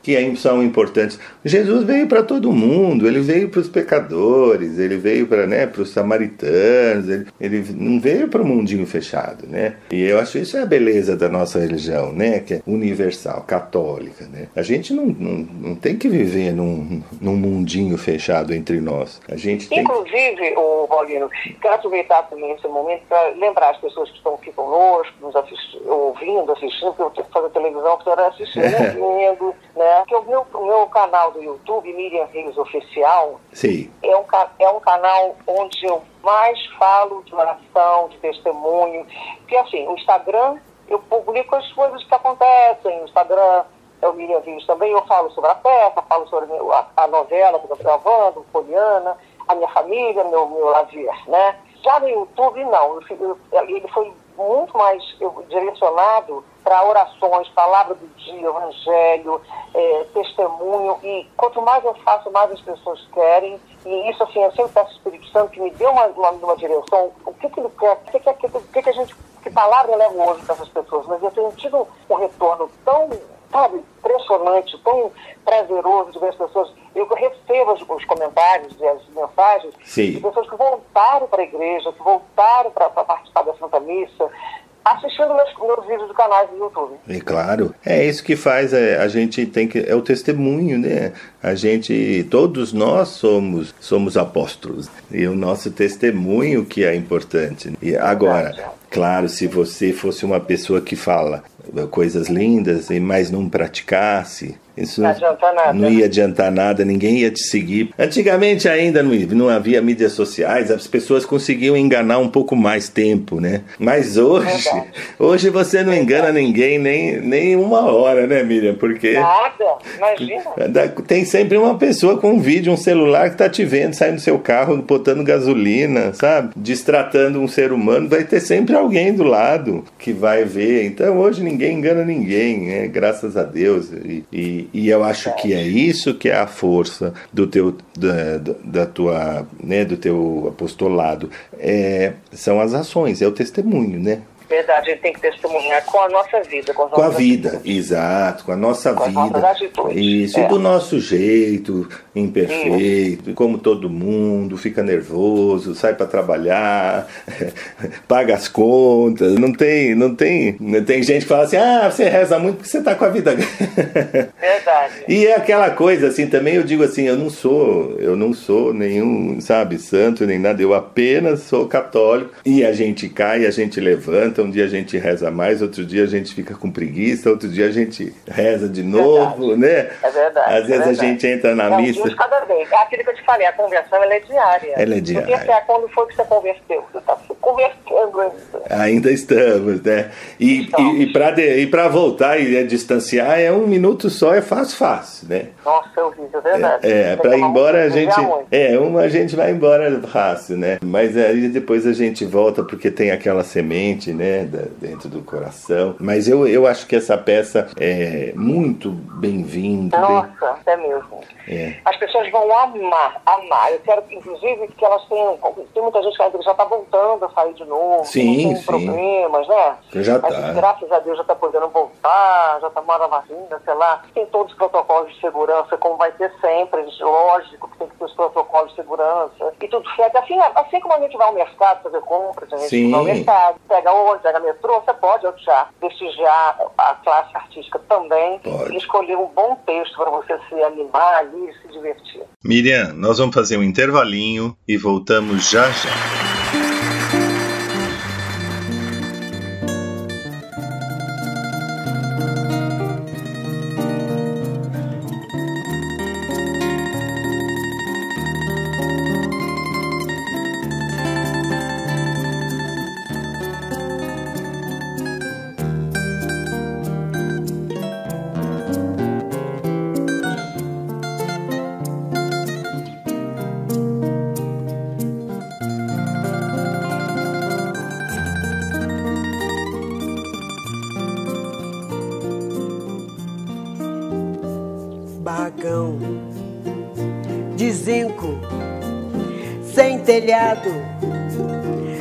que são importantes. Jesus veio para todo mundo, ele veio para os pecadores, ele veio para né, os samaritanos, ele, ele não veio para o mundinho fechado, né? E eu acho isso é a beleza da nossa religião, né? Que é universal, católica, né? A gente não, não, não tem que viver num, num mundinho fechado entre nós. A gente tem
Inclusive, o Paulino, quero aproveitar também esse momento para lembrar as pessoas que estão aqui conosco, nos assistindo, ouvindo, assistindo, porque eu tenho que fazer televisão, para assistir, ouvindo, né? Porque o meu, o meu canal do YouTube, Miriam Reis Oficial,
Sim.
É, um, é um canal onde eu mais falo de oração, de testemunho. Porque assim, o Instagram, eu publico as coisas que acontecem, o Instagram é o Miriam Reis também, eu falo sobre a peça, falo sobre a, a novela que eu estou gravando, Poliana, a minha família, meu, meu lazer, né? Já no YouTube, não. Eu, eu, ele foi muito mais eu, direcionado para orações, palavra do dia, evangelho, é, testemunho. E quanto mais eu faço, mais as pessoas querem. E isso, assim, eu sempre peço ao Espírito Santo que me dê uma, uma, uma direção. O que, que ele quer? O que, que, que, que a gente. Que palavra eu levo hoje para essas pessoas? Mas eu tenho tido um retorno tão sabe, impressionante, tão prazeroso de ver as pessoas. Eu recebo os, os comentários e as mensagens
Sim.
de pessoas que voltaram para a igreja, que voltaram para participar da Santa Missa. Assistindo meus, meus vídeos do canal do YouTube.
É claro, é isso que faz é, a gente tem que é o testemunho, né? A gente, todos nós somos somos apóstolos e o nosso testemunho que é importante. E agora, claro, se você fosse uma pessoa que fala coisas lindas, mas não praticasse, isso
Não nada.
não ia adiantar nada, ninguém ia te seguir. Antigamente ainda não, não havia mídias sociais, as pessoas conseguiam enganar um pouco mais tempo, né? Mas hoje, hoje você não engana ninguém nem, nem uma hora, né, Miriam? Porque
Nada, imagina.
tem sempre uma pessoa com um vídeo, um celular que tá te vendo, saindo do seu carro, botando gasolina, sabe? Destratando um ser humano, vai ter sempre alguém do lado que vai ver. Então hoje ninguém engana ninguém, né? Graças a Deus. E, e, e eu acho que é isso que é a força do teu, da, da- tua, né, do teu apostolado. É, são as ações, é o testemunho, né?
Verdade, a gente tem que testemunhar com a nossa vida. Com,
Com a vida,
atitudes.
exato, com a nossa
Com
vida. Isso,
É.
e do nosso jeito, imperfeito, como todo mundo, fica nervoso, sai para trabalhar, paga as contas. Não tem, não tem, tem gente que fala assim: "Ah, você reza muito porque você tá com a vida".
Verdade.
E é aquela coisa assim, também eu digo assim, eu não sou, eu não sou nenhum, sabe, santo nem nada, eu apenas sou católico. E a gente cai, a gente levanta, um dia a gente reza mais, outro dia a gente fica com preguiça, outro dia a gente reza de novo, né?
É verdade,
Às vezes
é
a
verdade.
gente entra na
é um
missa.
dia de cada vez. É aquilo que eu te falei, a conversão é diária.
Ela é diária.
Porque é quando foi que você converteu? Você está se convertendo ainda.
Ainda estamos, né? E,
Estamos.
e, e para e pra voltar e distanciar é um minuto só, é fácil, fácil, né?
Nossa, é horrível, é verdade.
É, pra
que
ir embora a gente. É, uma a gente vai embora fácil, né? Mas aí depois a gente volta porque tem aquela semente, né, da- dentro do coração. Mas eu, eu acho que essa peça é muito bem-vinda. bem-
Nossa, é mesmo.
É.
As pessoas vão amar, amar. Eu quero, inclusive, que elas tenham. Tem muita gente que já está voltando a sair de novo,
Sim, sim.
problemas, né?
Já
Mas,
tá.
graças a Deus já está podendo voltar, já está tomando a vacina, sei lá. Tem todos os protocolos de segurança, como vai ter sempre, lógico que tem que ter os protocolos de segurança. E tudo certo. Assim, assim como a gente vai ao mercado fazer compras, a gente
Sim.
vai ao mercado, pega ônibus, pega metrô, você pode já prestigiar a classe artística também
Pode.
e escolher um bom texto para você se animar ali e se divertir.
Miriam, nós vamos fazer um intervalinho e voltamos já já.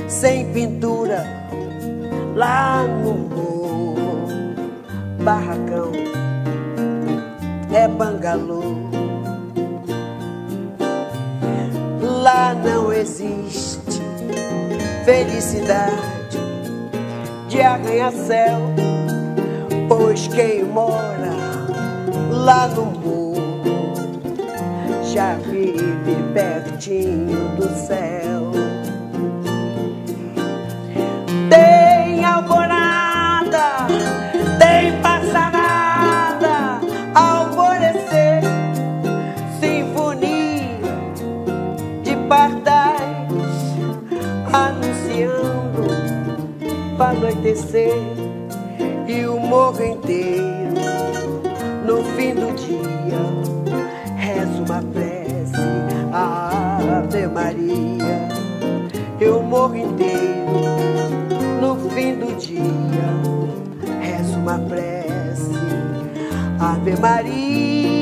Sem pintura, lá no. Barracão é bangalô. Lá não existe felicidade de arranha-céu, pois quem mora lá no morro já vive pertinho do céu. Anoitecer e o morro inteiro. No fim do dia rezo uma prece Ave Maria. Eu morro inteiro. No fim do dia rezo uma prece Ave Maria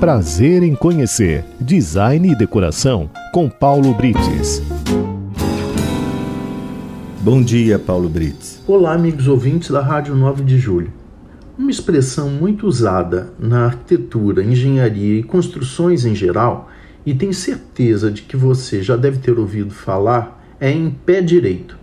Prazer em conhecer Design e Decoração com Paulo Brites.
Bom dia, Paulo Brites.
Olá, amigos ouvintes da Rádio 9 de Julho. Uma expressão muito usada na arquitetura, engenharia e construções em geral, e tenho certeza de que você já deve ter ouvido falar, é em pé direito.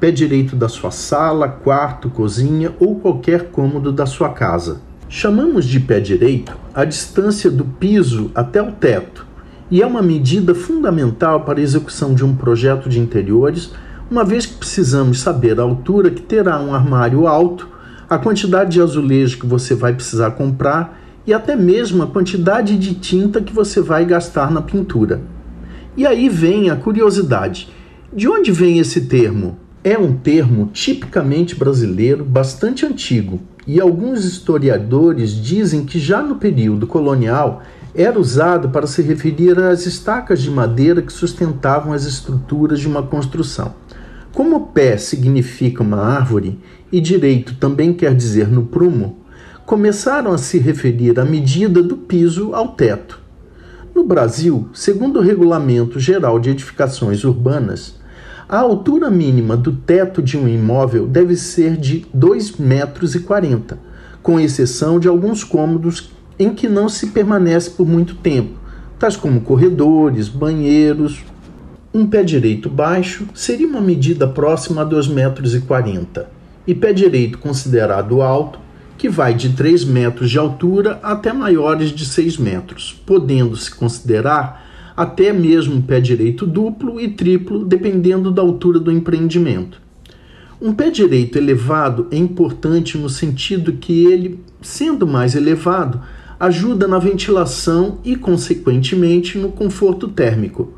Pé direito da sua sala, quarto, cozinha ou qualquer cômodo da sua casa. Chamamos de pé direito a distância do piso até o teto, e é uma medida fundamental para a execução de um projeto de interiores, uma vez que precisamos saber a altura que terá um armário alto, a quantidade de azulejo que você vai precisar comprar e até mesmo a quantidade de tinta que você vai gastar na pintura. E aí vem a curiosidade: de onde vem esse termo? É um termo tipicamente brasileiro, bastante antigo, e alguns historiadores dizem que já no período colonial era usado para se referir às estacas de madeira que sustentavam as estruturas de uma construção. Como pé significa uma árvore e direito também quer dizer no prumo, começaram a se referir à medida do piso ao teto. No Brasil, segundo o Regulamento Geral de Edificações Urbanas, a altura mínima do teto de um imóvel deve ser de 2,40 metros, com exceção de alguns cômodos em que não se permanece por muito tempo, tais como corredores, banheiros. Um pé direito baixo seria uma medida próxima a 2,40 metros, e pé direito considerado alto, que vai de 3 metros de altura até maiores de 6 metros, podendo-se considerar até mesmo pé direito duplo e triplo, dependendo da altura do empreendimento. Um pé direito elevado é importante no sentido que ele, sendo mais elevado, ajuda na ventilação e, consequentemente, no conforto térmico.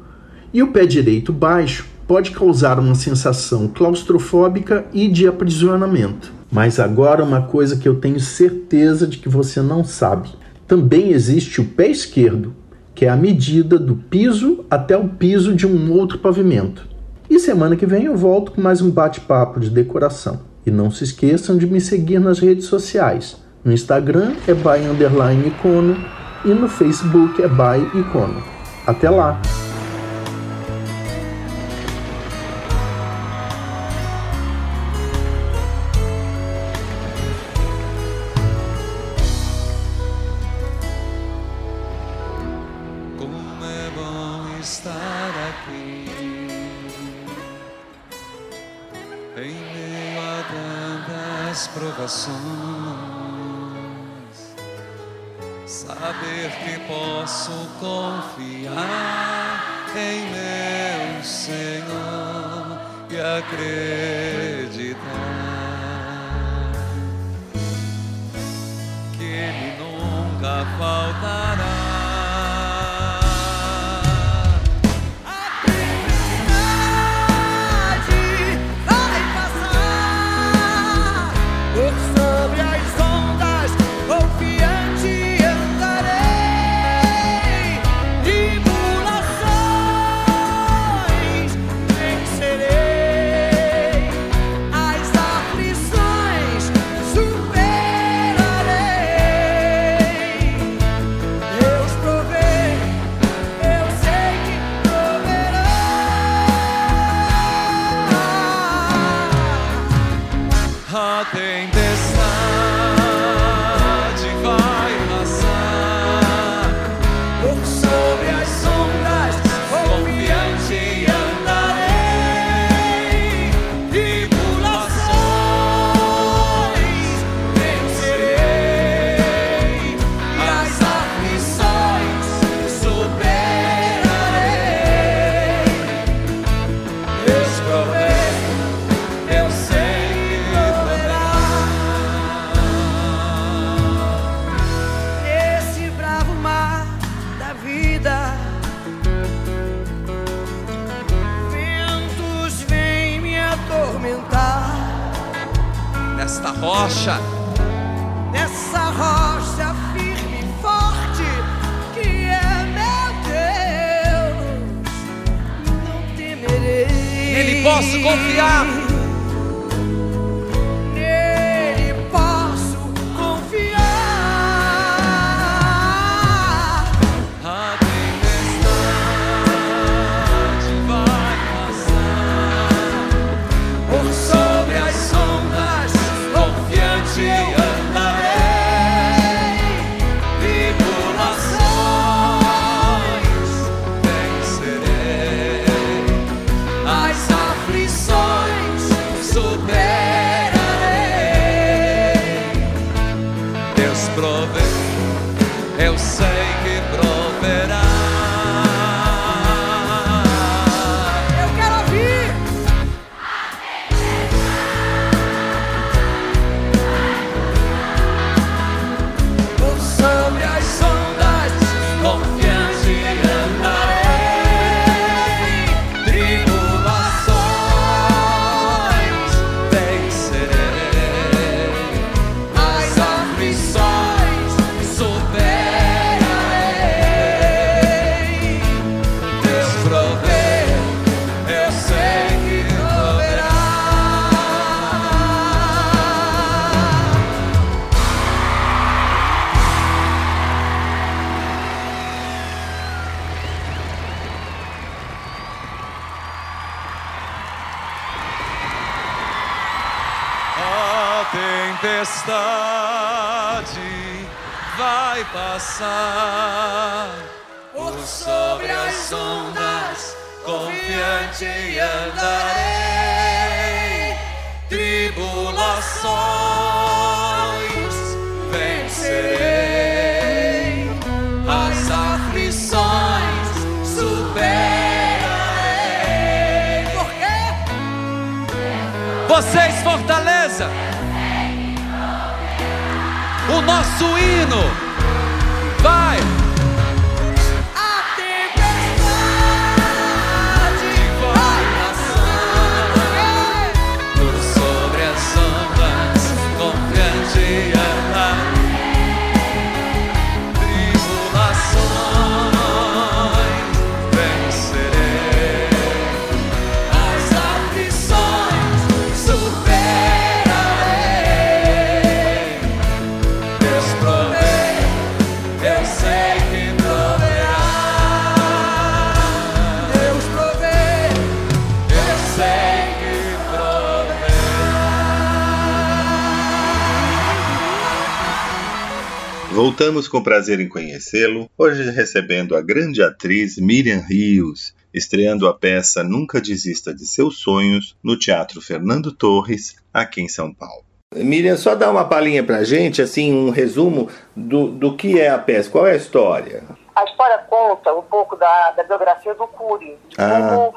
E o pé direito baixo pode causar uma sensação claustrofóbica e de aprisionamento. Mas agora uma coisa que eu tenho certeza de que você não sabe. Também existe o pé esquerdo, que é a medida do piso até o piso de um outro pavimento. E semana que vem eu volto com mais um bate-papo de decoração. E não se esqueçam de me seguir nas redes sociais. No Instagram é by underline icono e no Facebook é by icono. Até lá!
Vai passar por sobre as ondas, confiante andarei. Tribulações vencerei, as aflições superarei.
Por quê?
Vocês, Fortaleza, o nosso hino
Voltamos com prazer em conhecê-lo, hoje recebendo a grande atriz Miriam Rios, estreando a peça Nunca Desista de Seus Sonhos no Teatro Fernando Torres, aqui em São Paulo. Miriam, só dá uma palhinha pra gente, assim, um resumo do, do que é a peça, qual é a história?
A história conta um pouco da, da biografia do Cury. de
Ah.
Como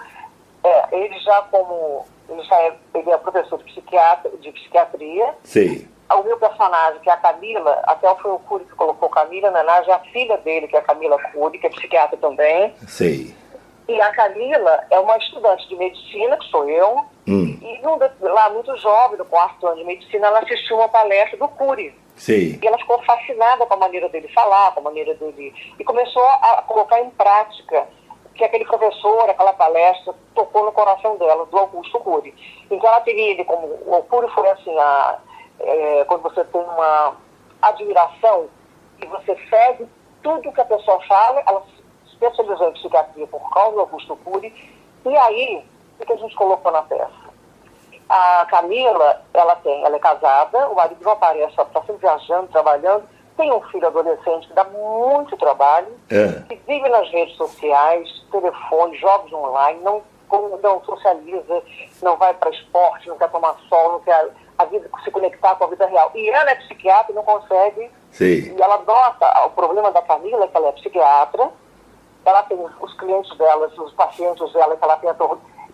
é, ele já como ele já é, ele é professor de, psiquiatra, de psiquiatria.
Sei.
O meu personagem, que é a Camila, até foi o Cury que colocou Camila, na verdade, é a filha dele, que é a Camila Cury, que é psiquiatra também.
Sei.
E a Camila é uma estudante de medicina, que sou eu,
Hum,
e lá muito jovem, no quarto ano de medicina, ela assistiu uma palestra do Cury.
sei.
E ela ficou fascinada com a maneira dele falar, com a maneira dele. E começou a colocar em prática que aquele professor, aquela palestra, tocou no coração dela, do Augusto Cury. Então ela teria ele como. O Cury foi assim, a, é, quando você tem uma admiração e você segue tudo que a pessoa fala, ela se especializou em psiquiatria por causa do Augusto Cury. E aí, o que a gente colocou na peça? A Camila, ela tem, ela é casada, o marido não aparece, ela está sempre viajando, trabalhando, tem um filho adolescente que dá muito trabalho,
É.
que vive nas redes sociais, telefone, jogos online, não, não socializa, não vai para esporte, não quer tomar sol, não quer a vida, se conectar com a vida real. E ela é psiquiatra e não consegue.
Sei.
E ela nota o problema da Camila, é que ela é psiquiatra, ela tem os clientes dela, os pacientes dela que ela tenta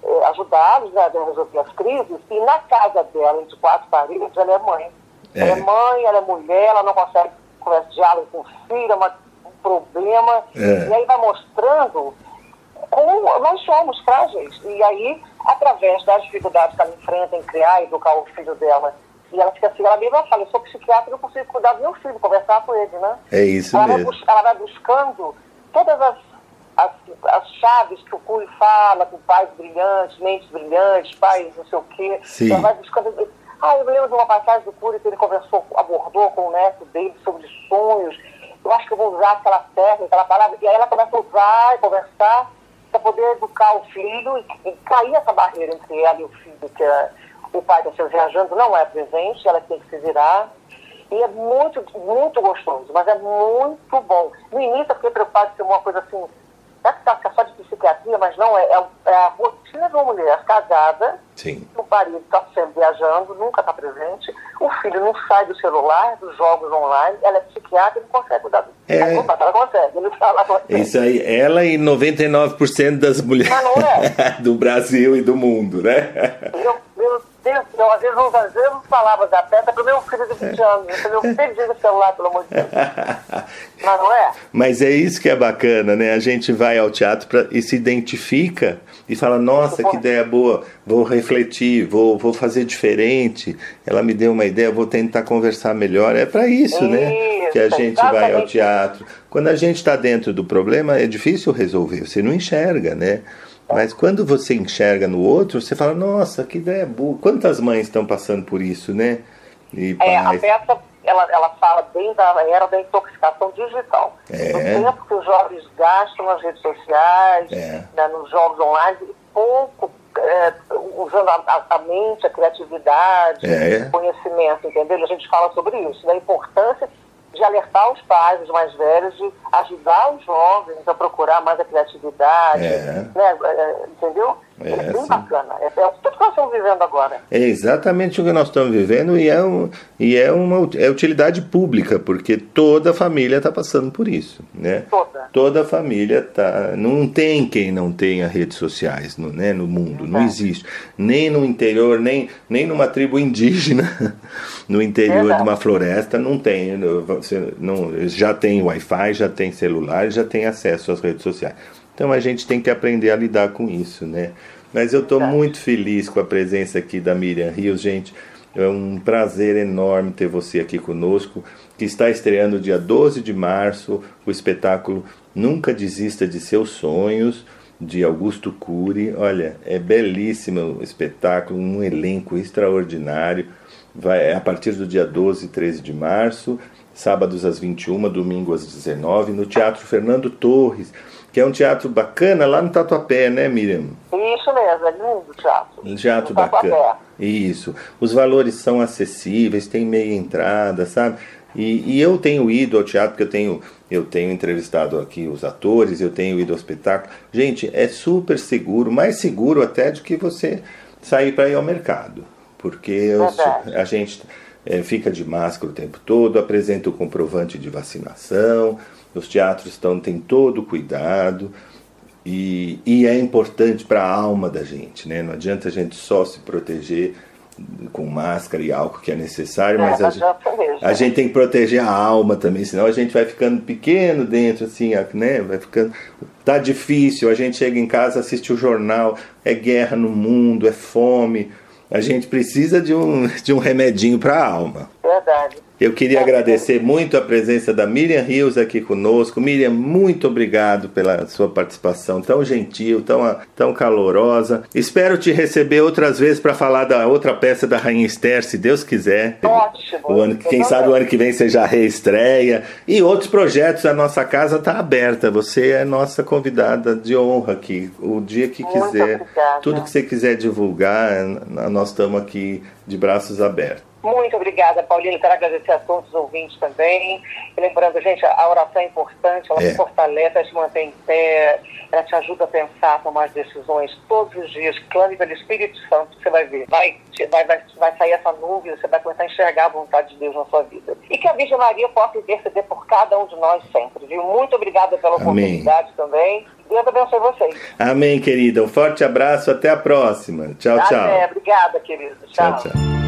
eh, ajudá-los né, a resolver as crises, e na casa dela, entre quatro paredes, ela é mãe. Ela é
É.
mãe, ela é mulher, ela não consegue conversar diálogo com o filho, é uma- um problema.
É.
E aí vai mostrando como nós somos frágeis. E aí, através das dificuldades que ela enfrenta em criar e educar o filho dela, e ela fica assim, ela mesma fala, eu sou psiquiatra, eu não consigo cuidar do meu filho, conversar com ele, né?
É isso
ela, vai
mesmo.
bus- ela vai buscando todas as, as, as chaves que o Cury fala, com pais brilhantes, mentes brilhantes, pais não sei o quê.
Sim.
Ela vai buscando. Ah, eu me lembro de uma passagem do Cury que ele conversou, abordou com o neto dele sobre sonhos. Eu acho que eu vou usar aquela técnica, aquela palavra. E aí ela começa a usar e conversar para poder educar o filho e, cair essa barreira entre ela e o filho, que é, o pai está se viajando, não é presente, ela tem que se virar. E é muito, muito gostoso, mas é muito bom. No início eu fiquei preocupada ser uma coisa assim, é que tá só de psiquiatria, mas não, é, é, é a rotina de uma mulher casada,
Sim.
o marido está sempre viajando, nunca está presente, o filho não sai do celular, dos jogos online, ela é psiquiatra e não consegue cuidar do
É.
Ela consegue, ele fala consegue.
Isso aí, ela e 99% das mulheres
é.
do Brasil e do mundo, né?
Eu, meu Deus, eu às vezes, às vezes não falava da peta para meu filho de 20 anos. Eu falei, perdi o celular, pelo amor de Deus. Mas não é?
Mas é isso que é bacana, né? A gente vai ao teatro pra, e se identifica e fala: Nossa, que ideia boa, vou refletir, vou, vou fazer diferente. Ela me deu uma ideia, vou tentar conversar melhor. É para isso, né?
Isso,
Que a gente vai ao
exatamente
teatro. Quando a gente está dentro do problema, é difícil resolver, você não enxerga, né? Mas quando você enxerga no outro, você fala: Nossa, que ideia boa. Quantas mães estão passando por isso, né? E
É, a peça, ela, ela fala bem da era da intoxicação digital.
É.
Do tempo que os jovens gastam nas redes sociais,
É.
né, nos jogos online, pouco é, usando a, a- a mente, a criatividade,
É.
o conhecimento, entendeu? A gente fala sobre isso, da importância de alertar os pais, os mais velhos, de ajudar os jovens a procurar mais a criatividade,
É.
né, é, entendeu?
É,
É, bem
sim.
bacana. É, é tudo que nós estamos vivendo agora.
É exatamente o que nós estamos vivendo e é, um, e é uma é utilidade pública, porque toda família está passando por isso, né?
Toda.
Toda família tá. Não tem quem não tenha redes sociais no, né, no mundo, não existe. Nem no interior, nem, nem numa tribo indígena, no interior
Verdade.
de uma floresta, não tem. Você não, já tem Wi-Fi, já tem celular, já tem acesso às redes sociais. Então a gente tem que aprender a lidar com isso, né? Mas eu estou muito feliz com a presença aqui da Miriam Rios, gente. É um prazer enorme ter você aqui conosco, que está estreando dia 12 de março o espetáculo Nunca Desista de Seus Sonhos, de Augusto Cury. Olha, é belíssimo o espetáculo, um elenco extraordinário. Vai, é a partir do dia 12 e 13 de março, sábados às 21, domingo às 19, no Teatro Fernando Torres, que é um teatro bacana lá no Tatuapé, né, Miriam?
Isso mesmo, é lindo o teatro.
Um teatro
No Tatuapé.
bacana. Isso. Os valores são acessíveis, tem meia entrada, sabe? E, e eu tenho ido ao teatro, porque eu tenho, eu tenho entrevistado aqui os atores, eu tenho ido ao espetáculo. Gente, é super seguro, mais seguro até do que você sair para ir ao mercado. Porque a gente eh, fica de máscara o tempo todo, apresenta o comprovante de vacinação, os teatros estão, têm todo o cuidado. E, e é importante para a alma da gente, né? Não adianta a gente só se proteger com máscara e álcool que é necessário,
É,
mas
não
a, gente, a gente tem que proteger a alma também, senão a gente vai ficando pequeno dentro, assim, né? Vai ficando. Tá difícil, a gente chega em casa, assiste o jornal, é guerra no mundo, é fome. A gente precisa de um, de um remedinho para a alma.
Verdade.
Eu queria agradecer muito a presença da Miriam Rios aqui conosco. Miriam, muito obrigado pela sua participação tão gentil, tão, tão calorosa. Espero te receber outras vezes para falar da outra peça da Rainha Esther, se Deus quiser.
Ótimo.
O ano, quem sabe o ano que vem seja a reestreia. E outros projetos, a nossa casa está aberta. Você é nossa convidada de honra aqui. O dia que
Muito
quiser,
obrigada.
tudo que você quiser divulgar, nós estamos aqui de braços abertos.
Muito obrigada, Paulina. Quero agradecer a todos os ouvintes também. E lembrando, gente, a oração é importante, ela
É.
te fortalece, ela te mantém em pé, ela te ajuda a pensar, tomar as decisões todos os dias. Clame pelo Espírito Santo, você vai ver. Vai, vai, vai, vai sair essa nuvem, você vai começar a enxergar a vontade de Deus na sua vida. E que a Virgem Maria possa interceder por cada um de nós sempre, viu? Muito obrigada pela
Amém.
oportunidade também. Deus abençoe vocês.
Amém, querida. Um forte abraço. Até a próxima. Tchau, tchau.
Obrigada, querido.
Tchau, tchau.
Com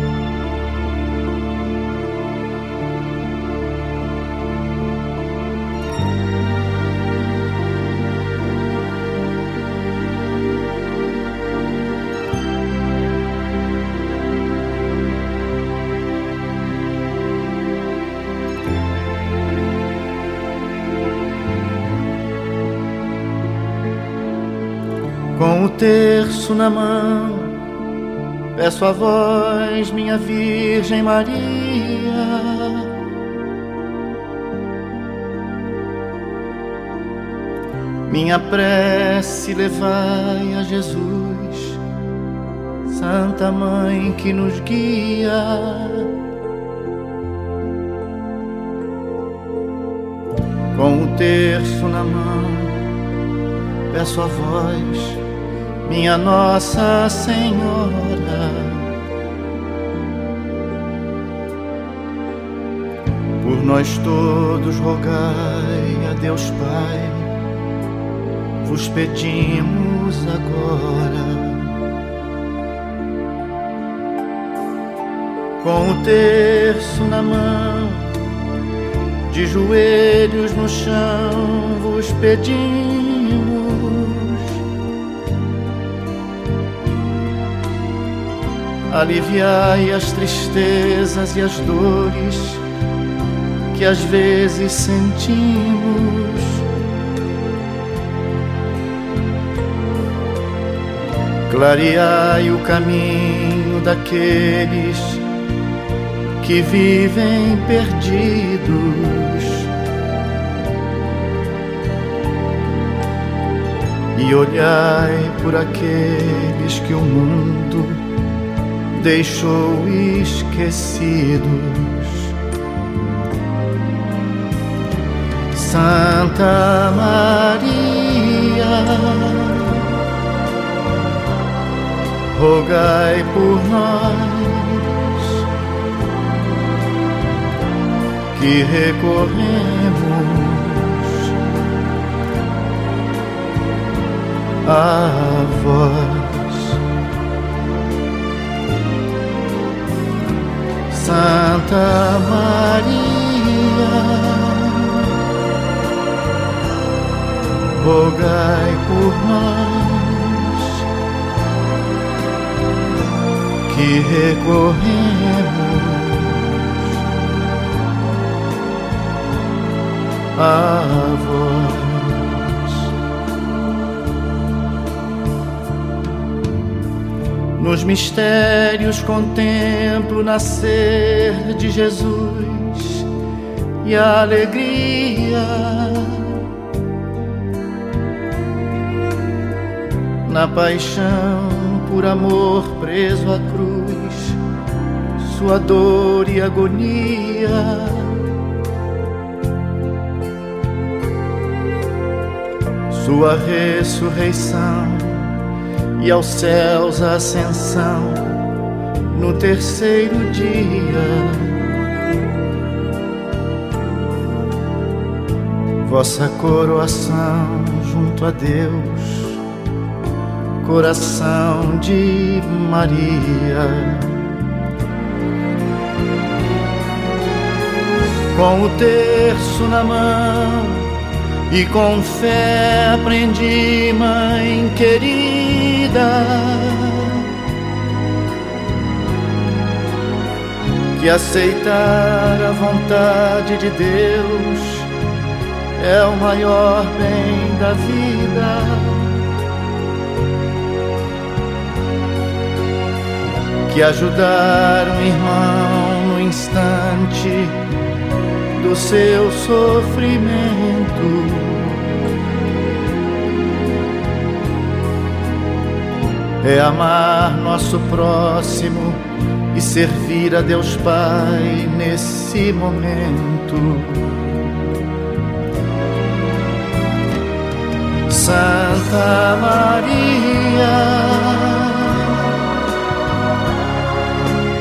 terço na mão, peço a vós, minha Virgem Maria. Minha prece levai a Jesus, Santa Mãe que nos guia. Com o terço na mão, peço a vós, minha Nossa Senhora. Por nós todos rogai a Deus Pai, vos pedimos agora. Com o terço na mão, de joelhos no chão, vos pedimos. Aliviai as tristezas e as dores que às vezes sentimos. Clareai o caminho daqueles que vivem perdidos. E olhai por aqueles que o mundo deixou esquecidos. Santa Maria, rogai por nós que recorremos a vós. Santa Maria, rogai por nós que recorremos a vós. Nos mistérios contemplo nascer de Jesus e a alegria na paixão por amor preso à cruz, sua dor e agonia. Sua ressurreição e aos céus ascensão no terceiro dia. Vossa coroação junto a Deus coração de Maria. Com o terço na mão e com fé aprendi, mãe querida, que aceitar a vontade de Deus é o maior bem da vida. que ajudar um irmão no instante do seu sofrimento. É amar nosso próximo e servir a Deus Pai nesse momento. Santa Maria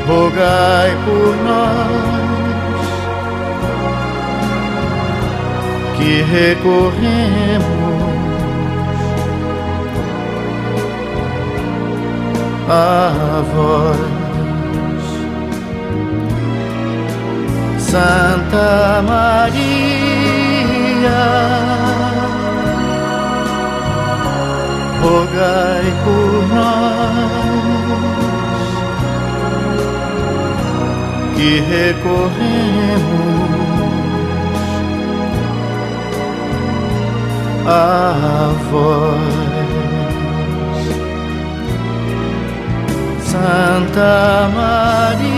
rogai por nós que recorremos a vós, Santa Maria. Rogai por nós que recorremos a vós, Santa Maria,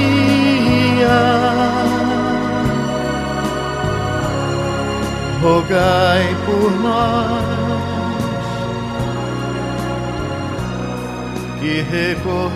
rogai por nós que recorremos.